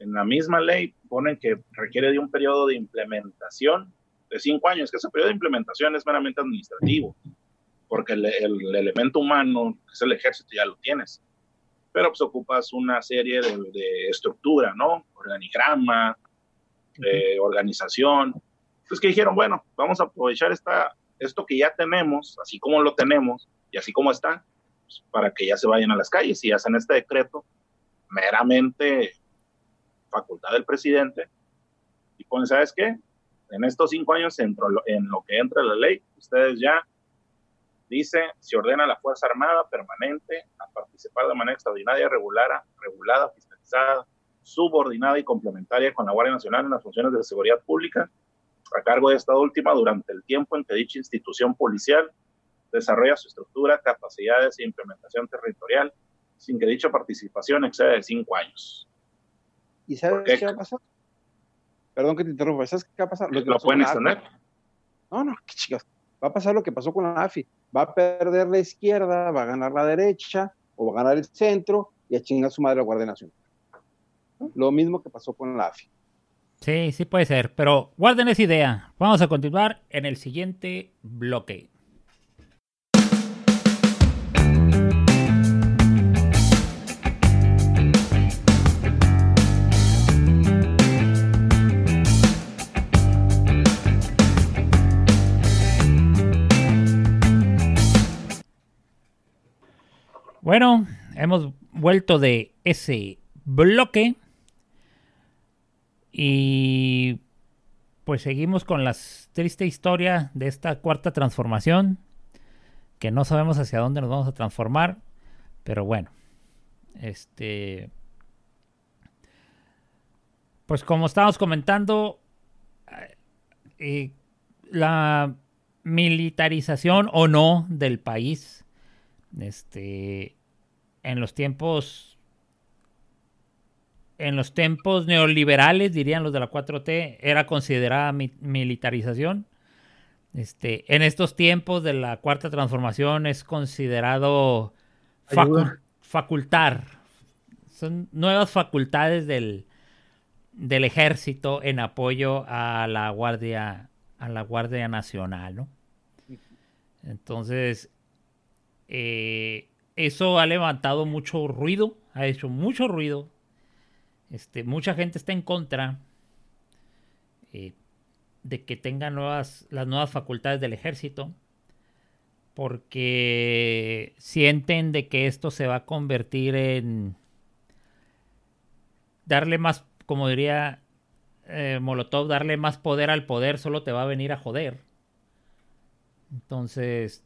en la misma ley ponen que requiere de un periodo de implementación de cinco años, que ese periodo de implementación es meramente administrativo, porque el, elemento humano, que es el ejército, ya lo tienes. Pero pues ocupas una serie de, estructura, ¿no? Organigrama, eh, organización. Entonces que dijeron, bueno, vamos a aprovechar esta, esto que ya tenemos, así como lo tenemos y así como está, pues, para que ya se vayan a las calles y hacen este decreto meramente facultad del presidente y ponen, ¿sabes qué? En estos cinco años, en lo que entra la ley, ustedes ya dice, se ordena a la Fuerza Armada permanente a participar de manera extraordinaria, regular, regulada, fiscalizada, subordinada y complementaria con la Guardia Nacional en las funciones de seguridad pública, a cargo de esta última durante el tiempo en que dicha institución policial desarrolla su estructura, capacidades e implementación territorial, sin que dicha participación exceda de cinco años. ¿Y sabes qué? va a pasar? Perdón que te interrumpa, ¿sabes qué va a pasar? Lo, que ¿Lo pueden extender? No, no, qué chicas. Va a pasar lo que pasó con la AFI. Va a perder la izquierda, va a ganar la derecha, o va a ganar el centro, y a chingar su madre la Guardia Nacional. Lo mismo que pasó con la AFI. Sí, sí puede ser, pero guarden esa idea. Vamos a continuar en el siguiente bloque. Bueno, hemos vuelto de ese bloque y pues seguimos con la triste historia de esta cuarta transformación, que no sabemos hacia dónde nos vamos a transformar, pero bueno, este, pues como estábamos comentando, eh, la militarización o no del país este, en los tiempos, en los tiempos neoliberales, dirían los de la 4T, era considerada militarización. Este, en estos tiempos de la cuarta transformación es considerado facultar. Son nuevas facultades del, del ejército en apoyo a la Guardia, a la Guardia Nacional, ¿no? Entonces, eh, eso ha levantado mucho ruido, ha hecho mucho ruido. Este, mucha gente está en contra eh, de que tenga nuevas, las nuevas facultades del ejército. Porque sienten de que esto se va a convertir en darle más, como diría eh, Molotov, darle más poder al poder solo te va a venir a joder. Entonces,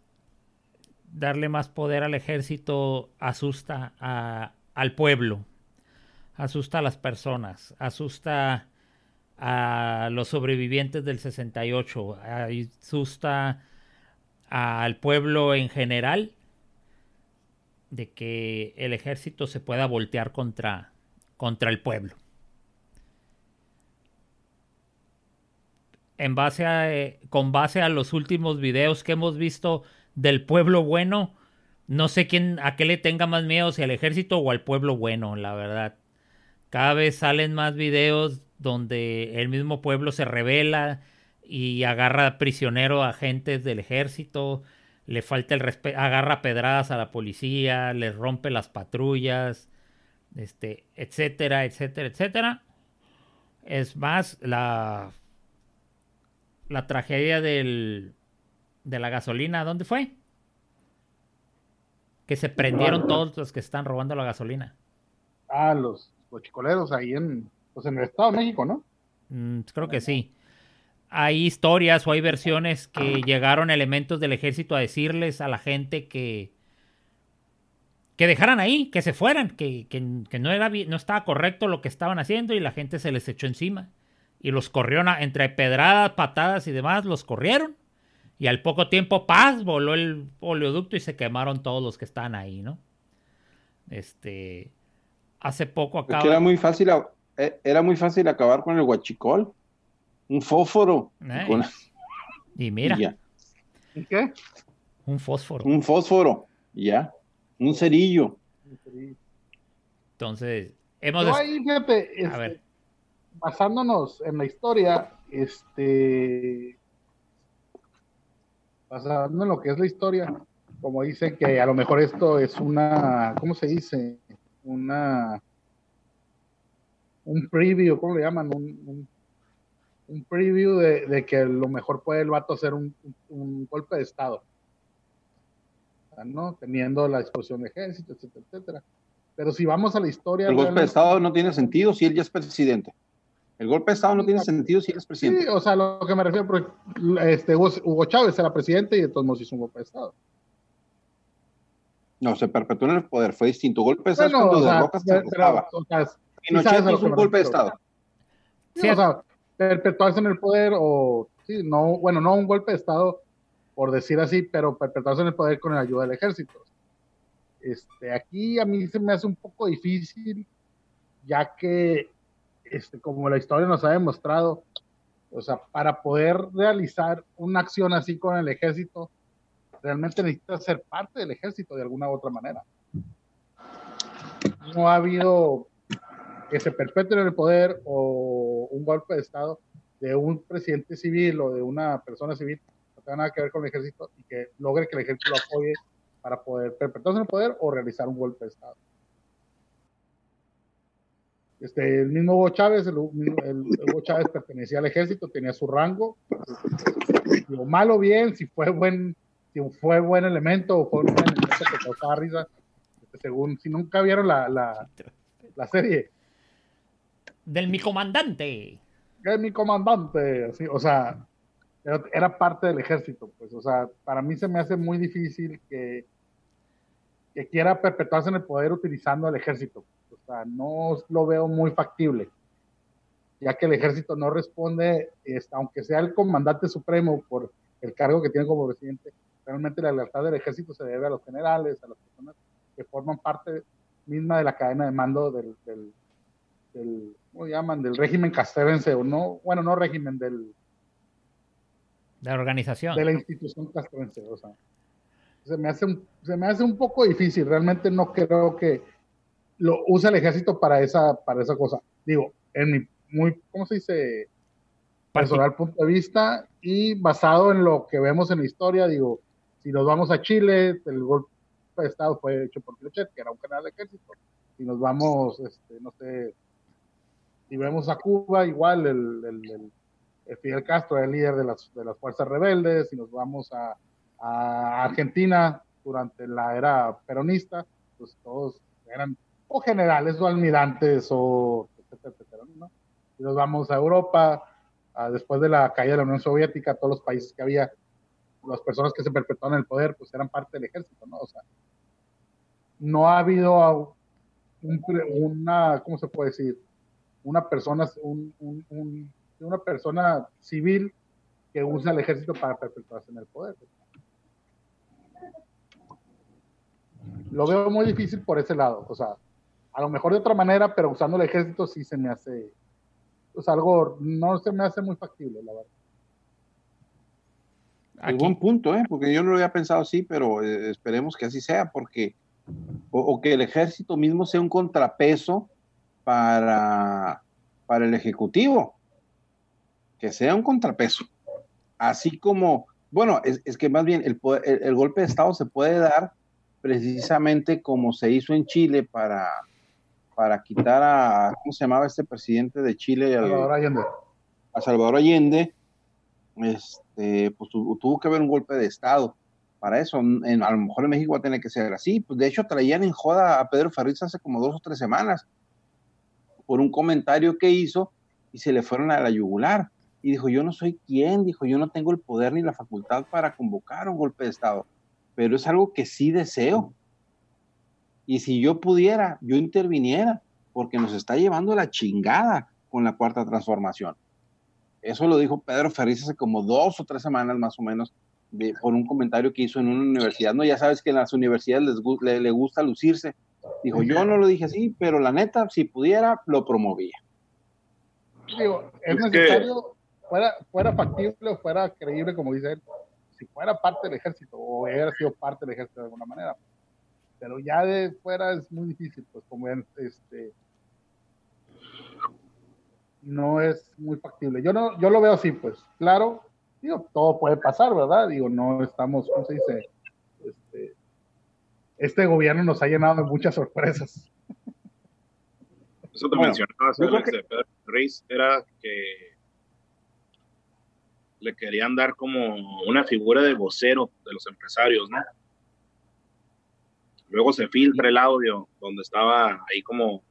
darle más poder al ejército asusta al pueblo, asusta a las personas, asusta a los sobrevivientes del 68, asusta al pueblo en general de que el ejército se pueda voltear contra, contra el pueblo. En base a, eh, con base a los últimos videos que hemos visto del pueblo bueno, no sé quién a qué le tenga más miedo, si al ejército o al pueblo bueno, la verdad. Cada vez salen más videos donde el mismo pueblo se revela y agarra prisionero a agentes del ejército, le falta el respeto, agarra pedradas a la policía, le rompe las patrullas, este, etcétera, etcétera, etcétera. Es más, la, la tragedia del, de la gasolina, ¿dónde fue? Que se prendieron todos los que están robando la gasolina. Ah, los, los ahí en, pues en el Estado de México, ¿no? Mm, creo que sí hay historias o hay versiones que llegaron elementos del ejército a decirles a la gente que que dejaran ahí, que se fueran, que, no, era, no estaba correcto lo que estaban haciendo y la gente se les echó encima. Y los corrió entre pedradas, patadas y demás, los corrieron. Y al poco tiempo, paz, voló el oleoducto y se quemaron todos los que estaban ahí, ¿no? Este, hace poco acaba... Era muy fácil, eh, era muy fácil acabar con el huachicol un fósforo. Y mira. qué? Un fósforo. Un fósforo, ya. Un cerillo. Entonces, hemos... ahí, fíjate, este, basándonos en la historia, este... Basándonos en lo que es la historia, como dice que a lo mejor esto es una, ¿cómo se dice? Una, un preview, ¿cómo le llaman? un un preview de, que lo mejor puede el vato hacer un, golpe de Estado. ¿no? Teniendo la disposición de ejército, etcétera, etcétera. Pero si vamos a la historia. El golpe de Estado no tiene sentido si él ya es presidente. El golpe de Estado no tiene sentido si él es presidente. Sí, o sea, lo que me refiero, este, Hugo, Chávez era presidente y de todos modos hizo un golpe de Estado. No, se perpetuó en el poder, fue distinto. Golpe de Estado cuando o sea, Pinochet hizo un golpe de Estado. Sí, o sea, perpetuarse en el poder o, sí, no, bueno, no un golpe de Estado, por decir así, pero perpetuarse en el poder con la ayuda del ejército. Este, aquí a mí se me hace un poco difícil, ya que, este, como la historia nos ha demostrado, o sea, para poder realizar una acción así con el ejército, realmente necesita ser parte del ejército de alguna u otra manera. No ha habido que se perpetúe el poder o un golpe de Estado de un presidente civil o de una persona civil no tenga nada que ver con el ejército y que logre que el ejército lo apoye para poder perpetuarse en el poder o realizar un golpe de Estado. Este, el mismo Hugo Chávez, el, Hugo Chávez pertenecía al ejército, tenía su rango. Lo malo bien, si fue buen, si fue buen elemento o fue un elemento que causaba risa, según, si nunca vieron la, la, la serie, del mi comandante. Es mi comandante, así, o sea, era, parte del ejército, pues, o sea, para mí se me hace muy difícil que, que quiera perpetuarse en el poder utilizando el ejército. O sea, no lo veo muy factible, ya que el ejército no responde, aunque sea el comandante supremo por el cargo que tiene como presidente, realmente la lealtad del ejército se debe a los generales, a las personas que forman parte misma de la cadena de mando del, del ¿cómo llaman? Del régimen castrense, o no, bueno, no régimen, del... De la organización. De la institución castrense, o sea. Se me, hace un, se me hace un poco difícil, realmente no creo que lo use el ejército para esa, para esa cosa. Digo, en mi muy, ¿cómo se dice? Personal punto de vista y basado en lo que vemos en la historia, digo, si nos vamos a Chile, el golpe de Estado fue hecho por Pinochet, que era un canal de ejército. Si nos vamos, este, no sé, si vemos a Cuba, igual el, Fidel Castro era el líder de las, de las fuerzas rebeldes, si nos vamos a, Argentina durante la era peronista, pues todos eran o generales o almirantes o etcétera, etcétera ¿no? Si nos vamos a Europa, después de la caída de la Unión Soviética, todos los países que había, las personas que se perpetuaron en el poder, pues eran parte del ejército, ¿no? O sea, no ha habido una, ¿cómo se puede decir? una persona, una persona civil que usa el ejército para perpetuarse en el poder. lo veo muy difícil por ese lado. O sea, a lo mejor de otra manera, pero usando el ejército sí se me hace, pues algo, no se me hace muy factible, la verdad. Aquí. buen punto, ¿eh? porque yo no lo había pensado así, pero eh, esperemos que así sea, porque o, que el ejército mismo sea un contrapeso para, para el ejecutivo, que sea un contrapeso, así como, bueno, es, que más bien el, el, golpe de Estado se puede dar precisamente como se hizo en Chile para, para quitar a, ¿cómo se llamaba este presidente de Chile? Salvador Allende. A Salvador Allende, este, pues tuvo que haber un golpe de Estado para eso. En, a lo mejor en México va a tener que ser así. Pues de hecho traían en joda a Pedro Ferriz hace como dos o tres semanas por un comentario que hizo y se le fueron a la yugular. Y dijo, yo no soy quien, dijo, yo no tengo el poder ni la facultad para convocar un golpe de Estado, pero es algo que sí deseo. Y si yo pudiera, yo interviniera, porque nos está llevando la chingada con la cuarta transformación. Eso lo dijo Pedro Ferriz hace como dos o tres semanas más o menos, por un comentario que hizo en una universidad. No, ya sabes que en las universidades les le, gusta lucirse. Dijo, yo no lo dije así, pero la neta, si pudiera, lo promovía. Digo, es necesario, fuera, fuera factible o fuera creíble, como dice él, si fuera parte del ejército o hubiera sido parte del ejército de alguna manera. Pero ya de fuera es muy difícil, pues como este no es muy factible. Yo no, yo lo veo así, pues, claro, digo, todo puede pasar, ¿verdad? Digo, no estamos, ¿cómo se dice? Este, este gobierno nos ha llenado de muchas sorpresas. Eso te mencionaba, Alex, de Pedro Ruiz, era que le querían dar como una figura de vocero de los empresarios, ¿no? Luego se filtra el audio donde estaba ahí como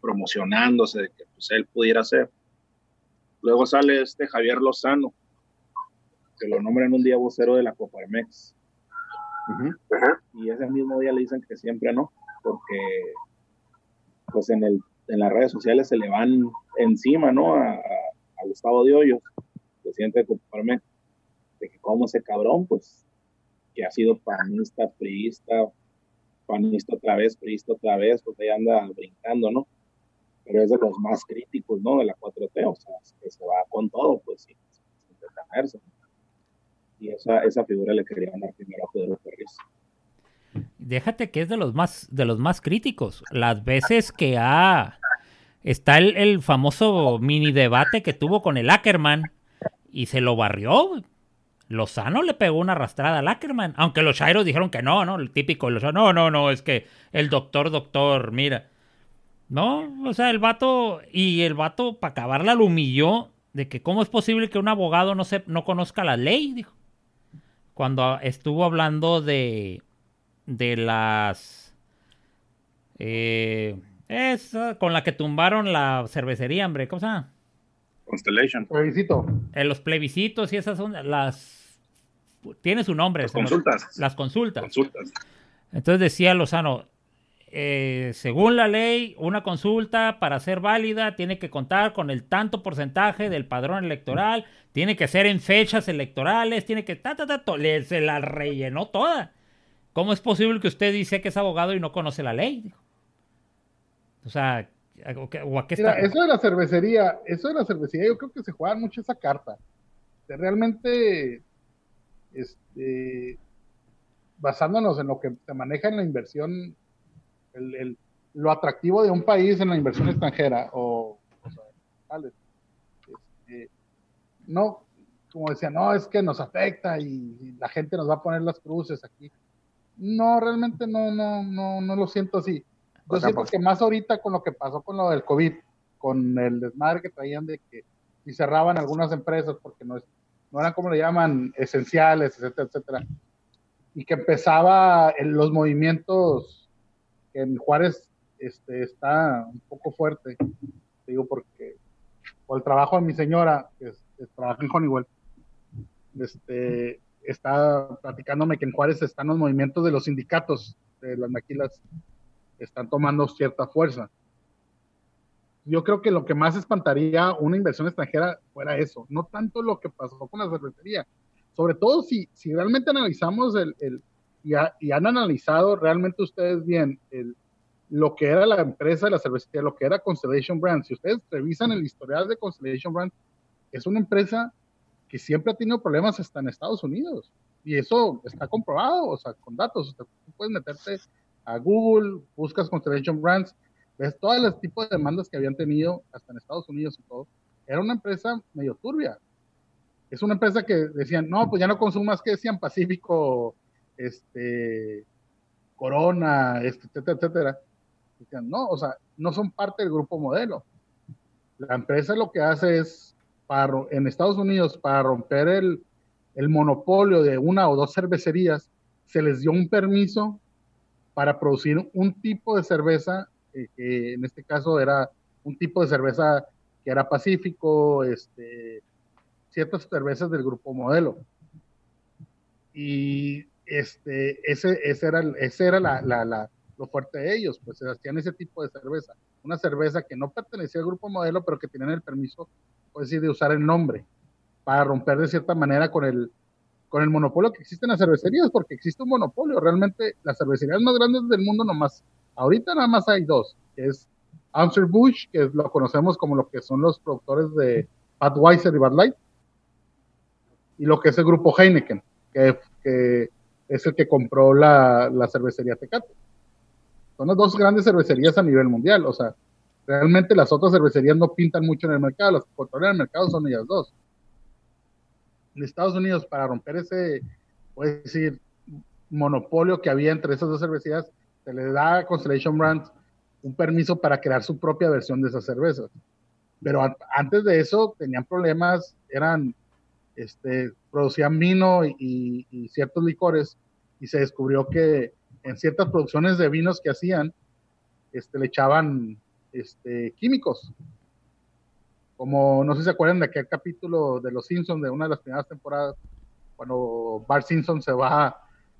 promocionándose de que pues, él pudiera ser. Luego sale este Javier Lozano, que lo nombran un día vocero de la Coparmex. Y ese mismo día le dicen que siempre no, porque pues en, el, en las redes sociales se le van encima, ¿no? A, a Gustavo de Hoyos, presidente de Coparmex, de que como ese cabrón, pues, que ha sido panista, priista, panista otra vez, priista otra vez, pues ahí anda brincando, ¿no? Pero es de los más críticos, ¿no? De la 4T, o sea, que se va con todo, pues, sin, sin detenerse y esa, esa figura le querían dar primero a Pedro Ferriz. Déjate que es de los más, de los más críticos. Las veces que ha... Está el, famoso mini debate que tuvo con el Ackerman y se lo barrió. Lozano le pegó una arrastrada al Ackerman. Aunque los Shairos dijeron que no, ¿no? El típico. No, no, no, es que el doctor, doctor, mira. No, o sea, el vato. Y el vato, para acabarla, lo humilló de que cómo es posible que un abogado no, se, no conozca la ley, dijo cuando estuvo hablando de, de las... Eh, esa con la que tumbaron la cervecería, hombre, ¿cómo se llama? Constellation. Plebiscito. Eh, los plebiscitos y esas son las... Tiene su nombre. Las consultas. Las consultas. Consultas. Entonces decía Lozano, eh, según la ley, una consulta para ser válida tiene que contar con el tanto porcentaje del padrón electoral, tiene que ser en fechas electorales, tiene que... Ta, ta, ta, se la rellenó toda. ¿Cómo es posible que usted dice que es abogado y no conoce la ley? O sea, ¿o a qué está? eso de la cervecería, eso de la cervecería, yo creo que se juega mucho esa carta. Realmente, este, basándonos en lo que se maneja en la inversión el, lo atractivo de un país en la inversión extranjera o, este, no, como decía, no, es que nos afecta y, la gente nos va a poner las cruces aquí. No, realmente no, no, no, no lo siento así. Yo siento que más ahorita con lo que pasó con lo del COVID, con el desmadre que traían de que si cerraban algunas empresas porque no, es, no eran como le llaman, esenciales, etcétera, etcétera, y que empezaba en los movimientos en Juárez este, está un poco fuerte, digo porque por el trabajo de mi señora, que, trabaja en Honeywell, este, está platicándome que en Juárez están los movimientos de los sindicatos de las maquilas, están tomando cierta fuerza. Yo creo que lo que más espantaría una inversión extranjera fuera eso, no tanto lo que pasó con la cervecería, sobre todo si, si realmente analizamos el, y, han analizado realmente ustedes bien lo que era la empresa de la cervecería, lo que era Constellation Brands. Si ustedes revisan el historial de Constellation Brands, es una empresa que siempre ha tenido problemas hasta en Estados Unidos. Y eso está comprobado, o sea, con datos. Tú puedes meterte a Google, buscas Constellation Brands, ves todos los tipos de demandas que habían tenido hasta en Estados Unidos y todo. Era una empresa medio turbia. Es una empresa que decían, no, pues ya no consumas que decían Pacífico, este, Corona, este, etcétera, etcétera. Decían, no, o sea, no son parte del grupo modelo. La empresa lo que hace es, para, en Estados Unidos, para romper el, el monopolio de una o dos cervecerías, se les dio un permiso para producir un tipo de cerveza, eh, que en este caso era un tipo de cerveza que era pacífico, este, ciertas cervezas del grupo modelo. Y este, ese, ese era, ese era la, lo fuerte de ellos, pues hacían ese tipo de cerveza. Una cerveza que no pertenecía al grupo modelo, pero que tenían el permiso, pues decir, de usar el nombre para romper de cierta manera con el, con el monopolio que existe en las cervecerías, porque existe un monopolio. Realmente las cervecerías más grandes del mundo nomás, ahorita nada más hay dos, que es Bush, que lo conocemos como lo que son los productores de Budweiser y Bud Light, y lo que es el grupo Heineken, que, que es el que compró la, la, cervecería Tecate. Son las dos grandes cervecerías a nivel mundial, o sea, realmente las otras cervecerías no pintan mucho en el mercado, las que controlan el mercado son ellas dos. Estados Unidos, para romper ese, puede decir, monopolio que había entre esas dos cervecerías, se le da a Constellation Brands un permiso para crear su propia versión de esas cervezas. Pero antes de eso tenían problemas, eran este, producían vino y, ciertos licores y se descubrió que en ciertas producciones de vinos que hacían, este, le echaban este, químicos. Como no sé si se acuerdan de aquel capítulo de Los Simpsons de una de las primeras temporadas, cuando Bart Simpson se va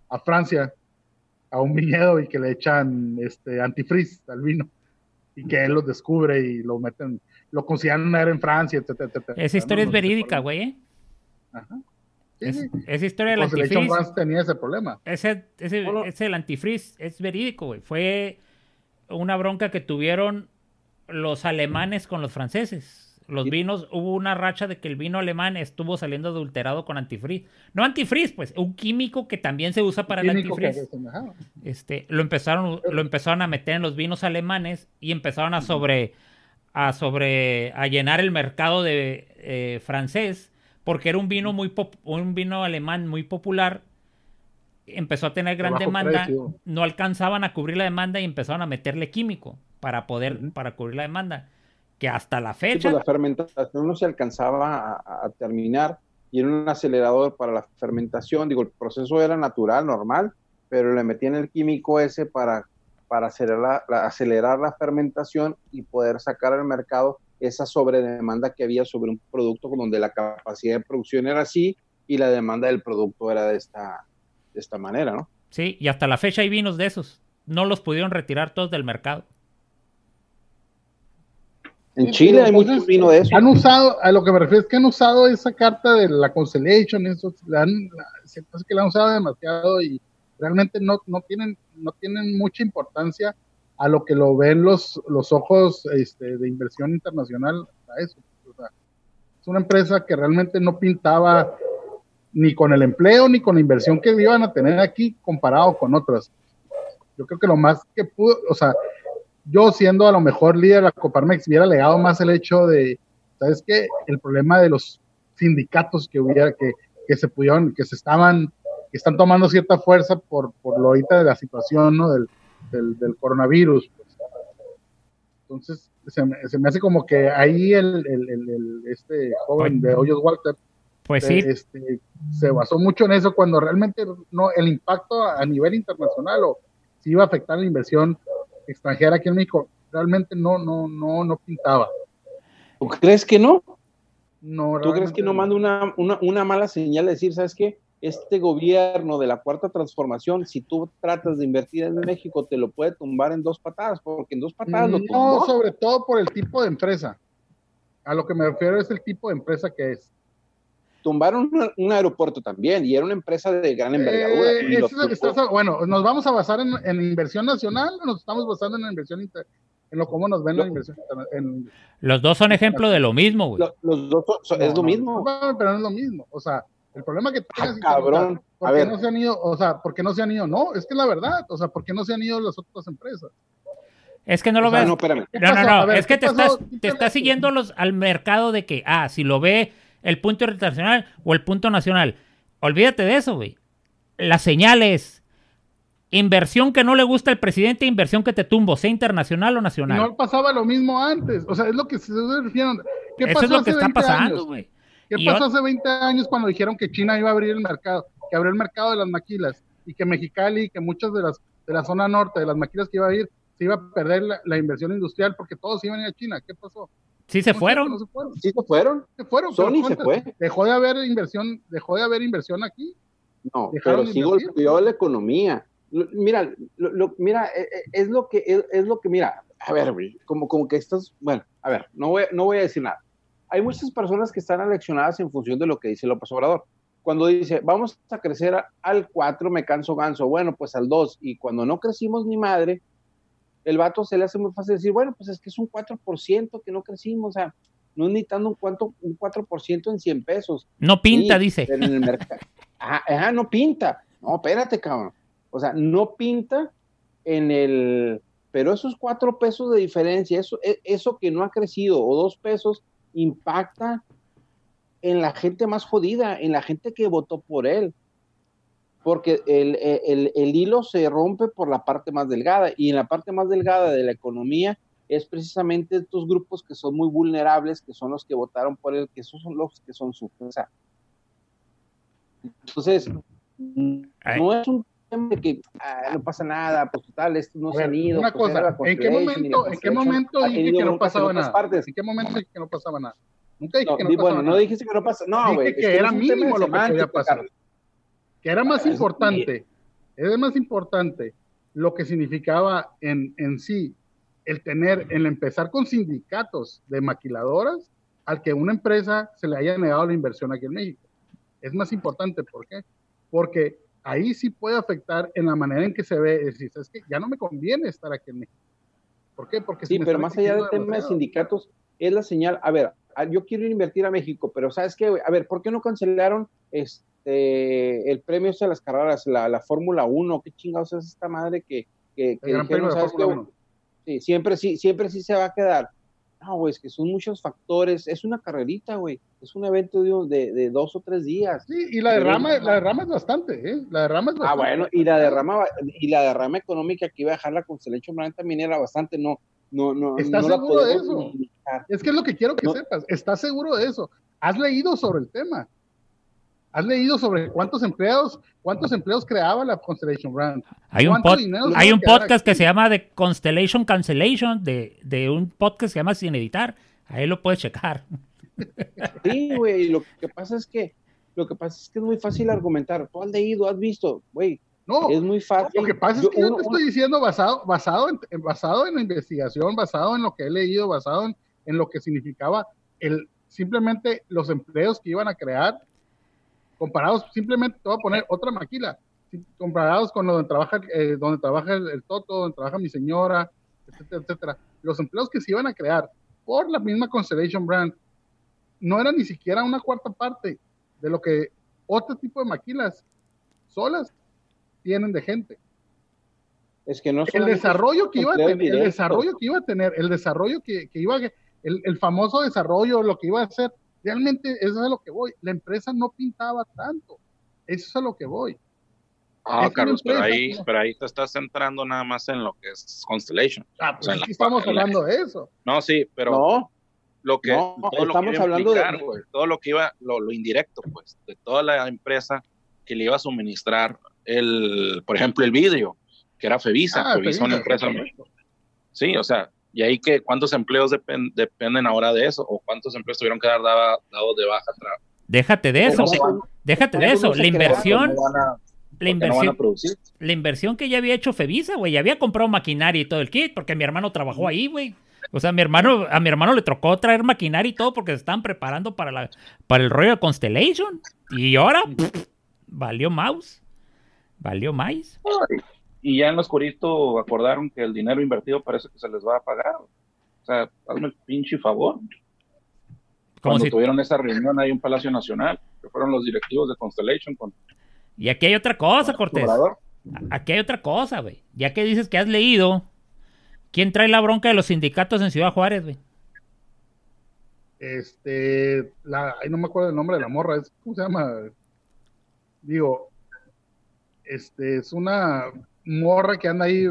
a, Francia a un viñedo y que le echan este antifreeze al vino y que él lo descubre y lo meten, lo consideran era en Francia, etcétera, etcétera. Esa historia es verídica, güey. ¿eh? esa historia del antifreeze. tenía ese problema. Ese, ese, ese el antifreeze es verídico, güey. Fue una bronca que tuvieron los alemanes con los franceses. Los vinos, hubo una racha de que el vino alemán estuvo saliendo adulterado con antifreeze. No antifreeze, pues, un químico que también se usa para el antifreeze. Este, lo empezaron, lo empezaron a meter en los vinos alemanes y empezaron a sobre, a sobre, a llenar el mercado de eh, francés porque era un vino muy un vino alemán muy popular. Empezó a tener gran demanda, no alcanzaban a cubrir la demanda y empezaron a meterle químico para poder para cubrir la demanda, que hasta la fecha pues la fermentación no se alcanzaba a, terminar y era un acelerador para la fermentación, digo, el proceso era natural, normal, pero le metían el químico ese para para acelerar acelerar la fermentación y poder sacar al mercado esa sobredemanda que había sobre un producto donde la capacidad de producción era así y la demanda del producto era de esta, de esta manera, ¿no? Sí, y hasta la fecha hay vinos de esos. No los pudieron retirar todos del mercado. En Chile hay muchos vinos de eso. Han usado, a lo que me refiero es que han usado esa carta de la Constellation, eso, la han, que la han usado demasiado y realmente no, no, tienen, no tienen mucha importancia a lo que lo ven los, los ojos este, de inversión internacional a eso. es una empresa que realmente no pintaba ni con el empleo ni con la inversión que iban a tener aquí comparado con otras. Yo creo que lo más que pudo, o sea, yo siendo a lo mejor líder de la Coparmex hubiera legado más el hecho de, ¿sabes qué? El problema de los sindicatos que hubiera, que, que se pudieron, que se estaban, que están tomando cierta fuerza por, por lo ahorita de la situación, ¿no? Del, del, coronavirus. Pues. Entonces, se me, se me, hace como que ahí el, el, este joven de Hoyos Walter pues sí. Este, se basó mucho en eso cuando realmente no el impacto a nivel internacional o si iba a afectar la inversión extranjera aquí en México realmente no no no no pintaba. ¿Tú crees que no? No. ¿Tú crees que no manda una, una, una mala señal de decir, sabes qué? este gobierno de la cuarta transformación, si tú tratas de invertir en México, te lo puede tumbar en dos patadas, porque en dos patadas lo tumbó. No, sobre todo por el tipo de empresa. A lo que me refiero es el tipo de empresa que es. Tumbaron un, un aeropuerto también y era una empresa de gran envergadura. Eh, y lo eso es lo que tumbó. estás- bueno, ¿nos vamos a basar en, en inversión nacional o nos estamos basando en la inversión inter- en lo cómo nos ven la inversión en, Los dos son ejemplo de lo mismo, güey. Lo- los dos son- son- es lo no, mismo. no, pero no es lo mismo. O sea, el problema que Ah, tienes, cabrón. ¿por A qué ver. no se han ido? O sea, ¿por qué no se han ido? No, es que es la verdad. O sea, ¿por qué no se han ido las otras empresas? Es que no lo O sea, ves. no, espérame. ¿Qué No, no, no. Ver, es que ¿qué te pasó? estás, te estás siguiendo los, al mercado de que, ah, si lo ve el punto internacional o el punto nacional. Olvídate de eso, güey. Las señales. Inversión que no le gusta al presidente, inversión que te tumbo, sea internacional o nacional. No pasaba lo mismo antes. O sea, es lo que se refieren. ¿Qué Eso pasó es lo que está 20 pasando, güey. ¿Qué Y pasó yo- hace 20 años cuando dijeron que China iba a abrir el mercado? Que abrió el mercado de las maquilas y que Mexicali y que muchas de las de la zona norte de las maquilas que iba a ir se iba a perder la, la inversión industrial porque todos iban a ir a China. ¿Qué pasó? Sí se fueron. No se fueron. ¿Sí se fueron? Se fueron. Sony se fue. Dejó de haber inversión, dejó de haber inversión aquí. No, Dejaron pero sí invertir. golpeó la economía. Lo- mira, lo, lo- mira, eh, eh, es lo que es, es lo que mira, a ver, güey, como como que estás, bueno, a ver, no voy no voy a decir nada. Hay muchas personas que están aleccionadas en función de lo que dice López Obrador. Cuando dice, "Vamos a crecer al 4, me canso ganso." Bueno, pues al 2 y cuando no crecimos ni madre, el vato se le hace muy fácil decir, "Bueno, pues es que es un 4% que no crecimos." O sea, no es ni tanto un, cuanto, un 4% en 100 pesos. No pinta, Sí, dice. pero En el mercado. Ajá, ajá, no pinta. No, espérate, cabrón. O sea, no pinta en el. Pero esos cuatro pesos de diferencia, eso, e- eso que no ha crecido, o dos pesos, impacta en la gente más jodida, en la gente que votó por él. Porque el, el- el hilo se rompe por la parte más delgada, y en la parte más delgada de la economía es precisamente estos grupos que son muy vulnerables, que son los que votaron por él, que esos son los que son su presa. Entonces, Ay. no es un tema de que ah, no pasa nada, pues total, estos no se han ido. una pues, era cosa, ¿en qué momento, en qué momento dije que no pasaba nada? partes. ¿En qué momento dije que no pasaba nada? Nunca dije No, que no di- pasaba bueno, no dijiste que no pasa, no, güey. que es era un tema mínimo lo que podía pasar. Carlos. Que era más Es- importante, es más importante lo que significaba en, en sí el tener, el empezar con sindicatos de maquiladoras al que una empresa se le haya negado la inversión aquí en México. Es más importante, ¿por qué? Porque ahí sí puede afectar en la manera en que se ve, es decir, es que ya no me conviene estar aquí en México. ¿Por qué? Porque Sí, si pero más allá del tema de sindicatos, es la señal, a ver, yo quiero invertir a México, pero ¿sabes qué? A ver, ¿por qué no cancelaron este el premio este de las carreras, la, la Fórmula 1? ¿Qué chingados es esta madre que, que, que El Gran Premio de ¿sabes Fórmula qué? 1. Sí, siempre sí, siempre sí se va a quedar. No, güey, es que son muchos factores, es una carrerita, güey, es un evento de, de, de dos o tres días. Sí, y la derrama, la derrama es bastante, ¿eh? La derrama es Ah, bastante. bueno, y la derrama y la derrama económica que iba a dejar la Constellation Brand también era bastante, no, no, no, ¿Estás no la seguro de eso? Es que es lo que quiero que No. sepas. ¿Estás seguro de eso? ¿Has leído sobre el tema? ¿Has leído sobre cuántos empleados, cuántos empleos creaba la Constellation Brand? Hay un, ¿Cuánto pod- hay un podcast que se llama The Constellation Cancellation, de, de un podcast que se llama Sin Editar. Ahí lo puedes checar. Sí, güey, lo que pasa es que lo que pasa es que es muy fácil argumentar. Tú has leído, has visto, güey, No, es muy fácil. lo que pasa es que yo uno- te estoy diciendo basado, basado, en, en- basado en la investigación, basado en lo que he leído, basado en, en lo que significaba el simplemente los empleos que iban a crear, comparados, simplemente te voy a poner otra maquila, comparados con lo donde trabaja, eh, donde trabaja el, el Toto, donde trabaja mi señora, etcétera, etcétera. Los empleos que se iban a crear por la misma Constellation Brand no era ni siquiera una cuarta parte de lo que otro tipo de maquilas solas tienen de gente. es que no El desarrollo que iba a tener, el desarrollo que iba a tener, el desarrollo que, que iba a, el, el famoso desarrollo, lo que iba a hacer, realmente eso es a lo que voy. La empresa no pintaba tanto. Eso es a lo que voy. Ah, Carlos, pero ahí, ¿no? pero ahí te estás centrando nada más en lo que es Constellation. Ah, pues O sea, la- estamos la- hablando de eso. No, sí, pero no, lo que no, todo lo que estamos iba a hablando de- todo lo que iba, lo, lo indirecto, pues, de toda la empresa que le iba a suministrar el, por ejemplo, el vidrio, que era Fevisa, Ah, Fevisa una empresa, sí, o sea, y ahí que cuántos empleos depen- dependen ahora de eso, o cuántos empleos tuvieron que dar dados de baja Déjate de eso. no Déjate de eso. La inversión, a, la no inversión, la inversión que ya había hecho Fevisa, güey. Ya había comprado maquinaria y todo el kit, porque mi hermano trabajó ahí, güey. O sea, mi hermano, a mi hermano le tocó traer maquinaria y todo porque se estaban preparando para, la, para el rollo de Constellation. Y ahora, pff, valió mouse. Valió maíz. Y ya en los coritos acordaron que el dinero invertido parece que se les va a pagar. O sea, hazme el pinche favor. Como Cuando si- tuvieron esa reunión ahí en Palacio Nacional, que fueron los directivos de Constellation con Y aquí hay otra cosa, Cortés. Obrador. Aquí hay otra cosa, güey. Ya que dices que has leído, ¿quién trae la bronca de los sindicatos en Ciudad Juárez, güey? Este, la, ay, no me acuerdo el nombre de la morra, es, ¿cómo se llama? Digo, este, es una morra que anda ahí.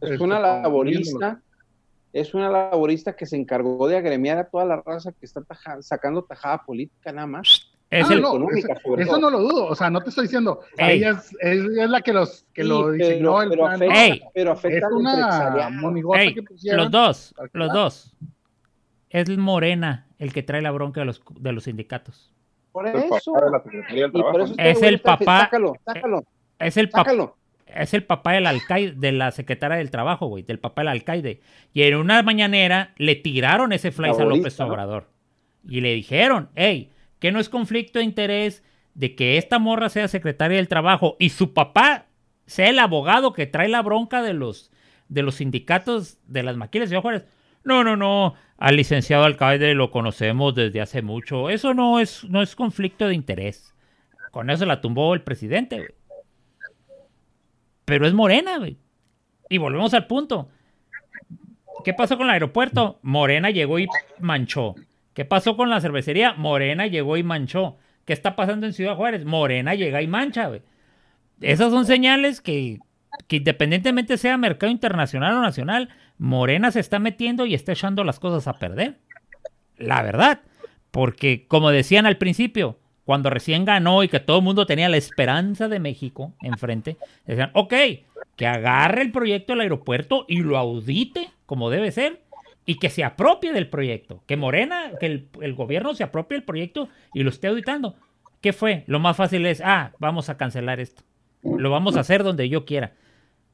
Es este, una laborista, es una laborista que se encargó de agremiar a toda la raza que está taja- sacando tajada política nada más. Es Ah, el, no, económica, eso, no lo dudo, o sea, no te estoy diciendo, ella es, es, es la que los que Sí, lo diseñó pero, el pero plan. afecta, Ey. pero afecta es una empresariado. monigota Ey, que pusieron. los dos, los dos. Es Morena el que trae la bronca de los, de los sindicatos. Por El eso. papá Es el papá- Sácalo, sácalo, Es el, pap- sácalo. Es el papá del alcaide, de la secretaria del trabajo, güey, del papá del alcaide. Y en una mañanera le tiraron ese fly a López ¿no? Obrador. Y le dijeron, hey, que no es conflicto de interés de que esta morra sea secretaria del trabajo y su papá sea el abogado que trae la bronca de los, de los sindicatos de las maquilas de Juárez. No, no, no. Al licenciado alcaide lo conocemos desde hace mucho. Eso no es, no es conflicto de interés. Con eso la tumbó el presidente, güey. Pero es morena, güey. Y volvemos al punto. ¿Qué pasó con el aeropuerto? Morena llegó y manchó. ¿Qué pasó con la cervecería? Morena llegó y manchó. ¿Qué está pasando en Ciudad Juárez? Morena llega y mancha, güey. Esas son señales que, que independientemente sea mercado internacional o nacional, Morena se está metiendo y está echando las cosas a perder. La verdad. Porque, como decían al principio, cuando recién ganó y que todo el mundo tenía la esperanza de México enfrente, decían, ok, que agarre el proyecto del aeropuerto y lo audite como debe ser y que se apropie del proyecto. Que Morena, que el, el gobierno se apropie del proyecto y lo esté auditando. ¿Qué fue? Lo más fácil es, ah, vamos a cancelar esto. Lo vamos a hacer donde yo quiera.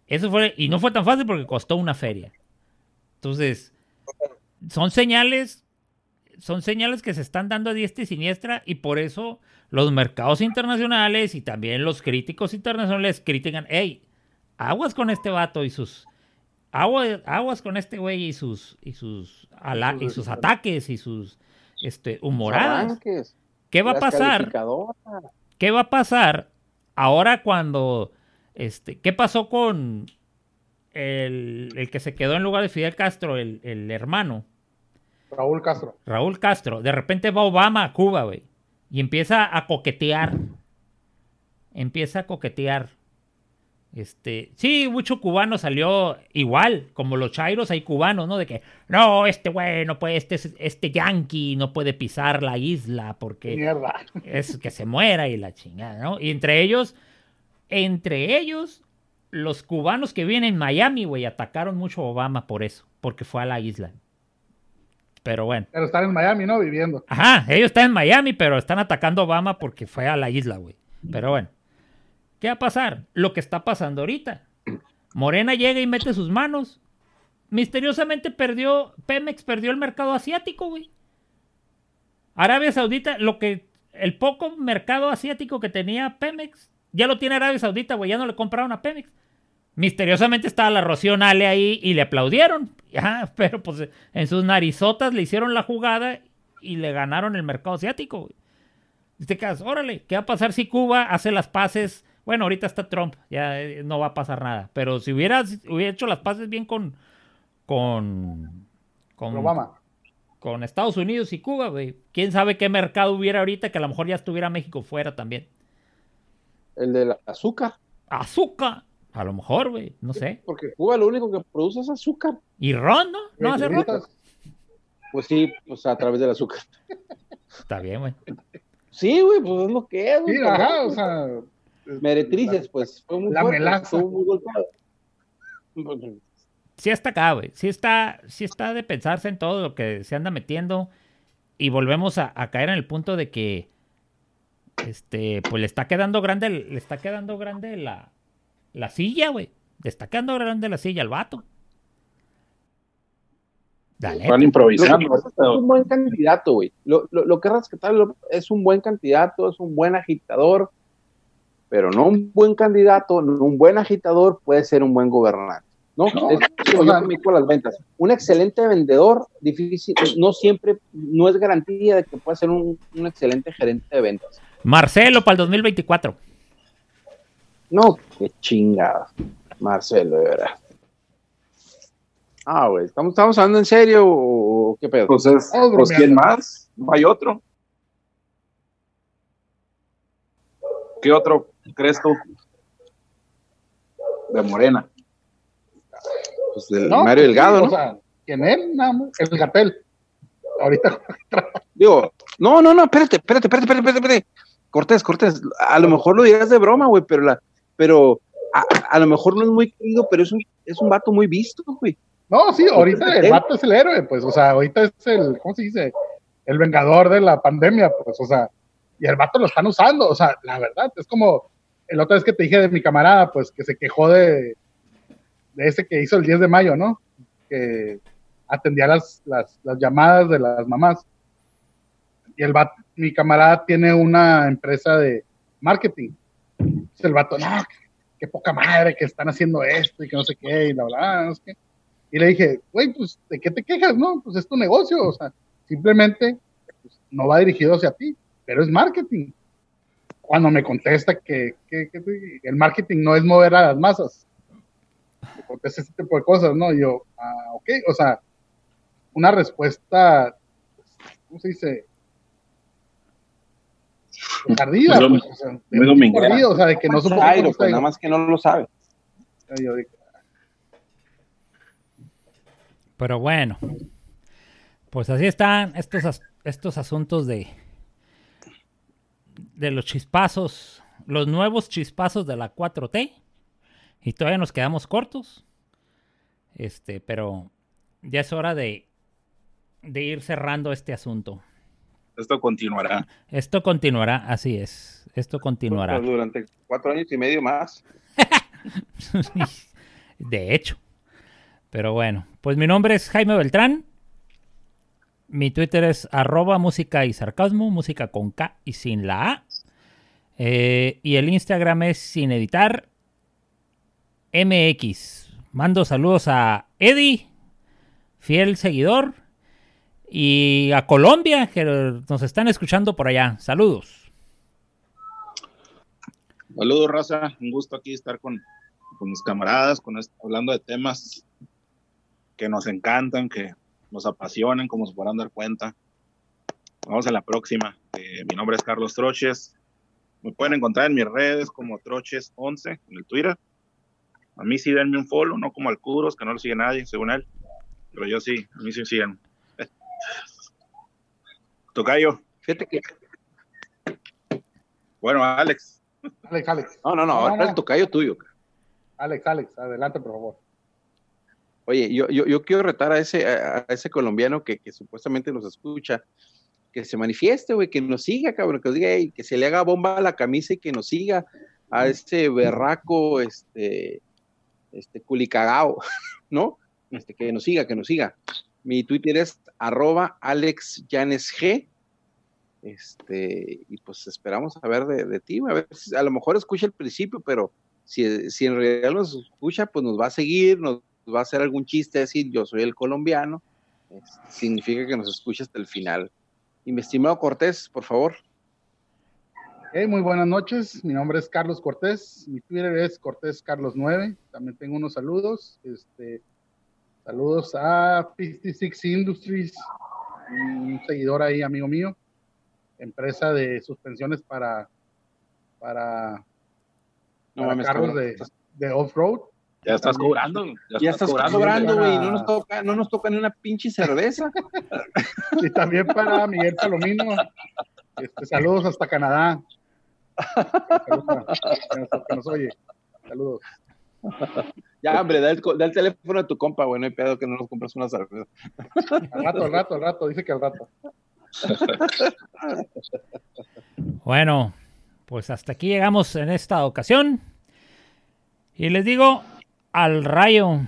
Eso fue, y no fue tan fácil porque costó una feria. Entonces, son señales, son señales que se están dando a diestra y siniestra y por eso los mercados internacionales y también los críticos internacionales critican, hey, aguas con este vato y sus agua- aguas con este güey y sus y sus ala- y sus ataques y sus este humoradas. ¿Qué va a pasar? ¿Qué va a pasar ahora cuando este qué pasó con el, el que se quedó en lugar de Fidel Castro, el, el hermano? Raúl Castro. Raúl Castro, de repente va Obama a Cuba, güey, y empieza a coquetear. Empieza a coquetear. Este, sí, mucho cubano salió igual, como los chairos hay cubanos, ¿no? De que, no, este güey no puede, este, este yankee no puede pisar la isla porque Mierda. es que se muera y la chingada, ¿no? Y entre ellos, entre ellos, los cubanos que viven en Miami, güey, atacaron mucho a Obama por eso, porque fue a la isla. Pero bueno. Pero están en Miami, ¿no? Viviendo. Ajá, ellos están en Miami, pero están atacando a Obama porque fue a la isla, güey. Pero bueno. ¿Qué va a pasar? Lo que está pasando ahorita. Morena llega y mete sus manos. Misteriosamente perdió, Pemex perdió el mercado asiático, güey. Arabia Saudita, lo que, el poco mercado asiático que tenía Pemex, ya lo tiene Arabia Saudita, güey, ya no le compraron a Pemex. Misteriosamente estaba la Rocío Nale ahí y le aplaudieron. Ya, pero pues en sus narizotas le hicieron la jugada y le ganaron el mercado asiático. Y te quedas, órale, ¿qué va a pasar si Cuba hace las paces? Bueno, ahorita está Trump, ya eh, no va a pasar nada. Pero si hubiera, si hubiera hecho las paces bien con, con, con, Obama. con Estados Unidos y Cuba, güey. ¿Quién sabe qué mercado hubiera ahorita que a lo mejor ya estuviera México fuera también? El del azúcar. Azúcar, a lo mejor, güey, no sé. Porque Cuba lo único que produce es azúcar. ¿Y ron, no? ¿No hace ron? Pues sí, pues a través del azúcar. Está bien, güey. Sí, güey, pues es lo que es. güey, Sí, ajá, o sea. Meretrices, pues fue muy La fuerte, melaza. estuvo muy golpeado. Pues, sí está acá, güey. Sí está, sí está de pensarse en todo lo que se anda metiendo. Y volvemos a, a caer en el punto de que este, pues le está quedando grande, le está quedando grande la, la silla, güey. Quedando grande la silla al vato. Dale. Van Lo improvisando. es que es un buen candidato, güey. Lo, lo, lo que es rescatable es un buen candidato, es un buen agitador, pero no un buen candidato, no un buen agitador puede ser un buen gobernante. ¿no? No, es como o yo mi- con las ventas. Un excelente vendedor, difícil, no siempre, no es garantía de que pueda ser un, un excelente gerente de ventas. Marcelo para el 2024. No, qué chingada, Marcelo, de verdad. Ah, güey, ¿estamos, ¿estamos hablando en serio o qué pedo? Pues, es, pues ¿quién más? No hay otro. ¿Qué otro crees tú? De Morena. Pues del No, Mario pues, Delgado, ¿no? O sea, ¿quién es? Nada más. El Gatel. Ahorita. Digo, no, no, no, espérate, espérate, espérate, espérate, espérate, espérate. Cortés, Cortés, a lo mejor lo dirás de broma, güey, pero la, pero a, a lo mejor no es muy querido, pero es un, es un vato muy visto, güey. No, sí, ahorita el Gatel. vato es el héroe, pues, o sea, ahorita es el, ¿cómo se dice? El vengador de la pandemia, pues, o sea, y el vato lo están usando, o sea, la verdad, es como el otra vez que te dije de mi camarada, pues, que se quejó de, de ese que hizo el 10 de mayo, ¿no? Que atendía las, las, las llamadas de las mamás. Y el vato, mi camarada tiene una empresa de marketing. El vato, no, qué poca madre que están haciendo esto y que no sé qué, y la verdad, no sé qué. Y le dije, güey, pues, ¿de qué te quejas? No, pues es tu negocio, o sea, simplemente pues, no va dirigido hacia ti, pero es marketing. Cuando me contesta que, que- que el marketing no es mover a las masas, me contesta ese tipo de cosas, ¿no? Y yo, ah, ok, o sea, una respuesta, ¿cómo se dice? Tardía, Muy pues, o sea, de muy un tipo dominguera. ardido, o sea, de que no supo Jairo, pues nada más que no lo sabe. Pero bueno, pues así están estos, as- estos asuntos de, de los chispazos, los nuevos chispazos de la 4T. Y todavía nos quedamos cortos. Este, pero ya es hora de, de ir cerrando este asunto. Esto continuará. Esto continuará, así es. Esto continuará. Pues, durante cuatro años y medio más. De hecho. Pero bueno, pues mi nombre es Jaime Beltrán. Mi Twitter es arroba música y sarcasmo, música con K y sin la A. Eh, y el Instagram es sin editar MX. Mando saludos a Eddie, fiel seguidor, y a Colombia, que nos están escuchando por allá. Saludos. Saludos, raza. Un gusto aquí estar con, mis camaradas, con est- hablando de temas que nos encantan, que nos apasionan, como se podrán dar cuenta. Vamos a la próxima. Eh, mi nombre es Carlos Troches. Me pueden encontrar en mis redes como Troches11 en el Twitter. A mí sí denme un follow, no como al Curos, que no lo sigue nadie, según él. Pero yo sí, a mí sí me siguen. Tocayo. Fíjate que, Bueno, Alex. Alex, Alex, no, no, no, No, ahora no. el tocayo tuyo. Alex, Alex, adelante, por favor. Oye, yo, yo, yo quiero retar a ese, a, ese colombiano que, que supuestamente nos escucha, que se manifieste, güey, que nos siga, cabrón, que nos diga, "Ey, que se le haga bomba a la camisa y que nos siga a ese berraco, este, este culicagao, ¿no? Este, que nos siga, que nos siga. Mi Twitter es arroba alexyanesg. Este, y pues esperamos a ver de, ti, a ver si- a lo mejor escucha el principio, pero si, si en realidad nos escucha, pues nos va a seguir, nos va a hacer algún chiste, decir yo soy el colombiano, este, significa que nos escucha hasta el final. Y mi estimado Cortés, por favor. Muy buenas noches. Mi nombre es Carlos Cortés. Mi Twitter es Cortés Carlos 9. También tengo unos saludos. Este, saludos a 56 Industries, un seguidor ahí, amigo mío. Empresa de suspensiones para, para, No para carros de, de off-road. Ya estás También. cobrando. Ya estás cobrando, para- güey, no nos toca, no nos toca ni una pinche cerveza. Y también para Miguel Palomino. Este, saludos hasta Canadá. Saludos para- que nos- que nos oye. Saludos. ya, hombre, da el, co- da el teléfono a tu compa, güey, no hay pedo que no nos compras una cerveza. Al rato, al rato, al rato. Dice que al rato. Bueno, pues hasta aquí llegamos en esta ocasión. Y les digo, al rayo.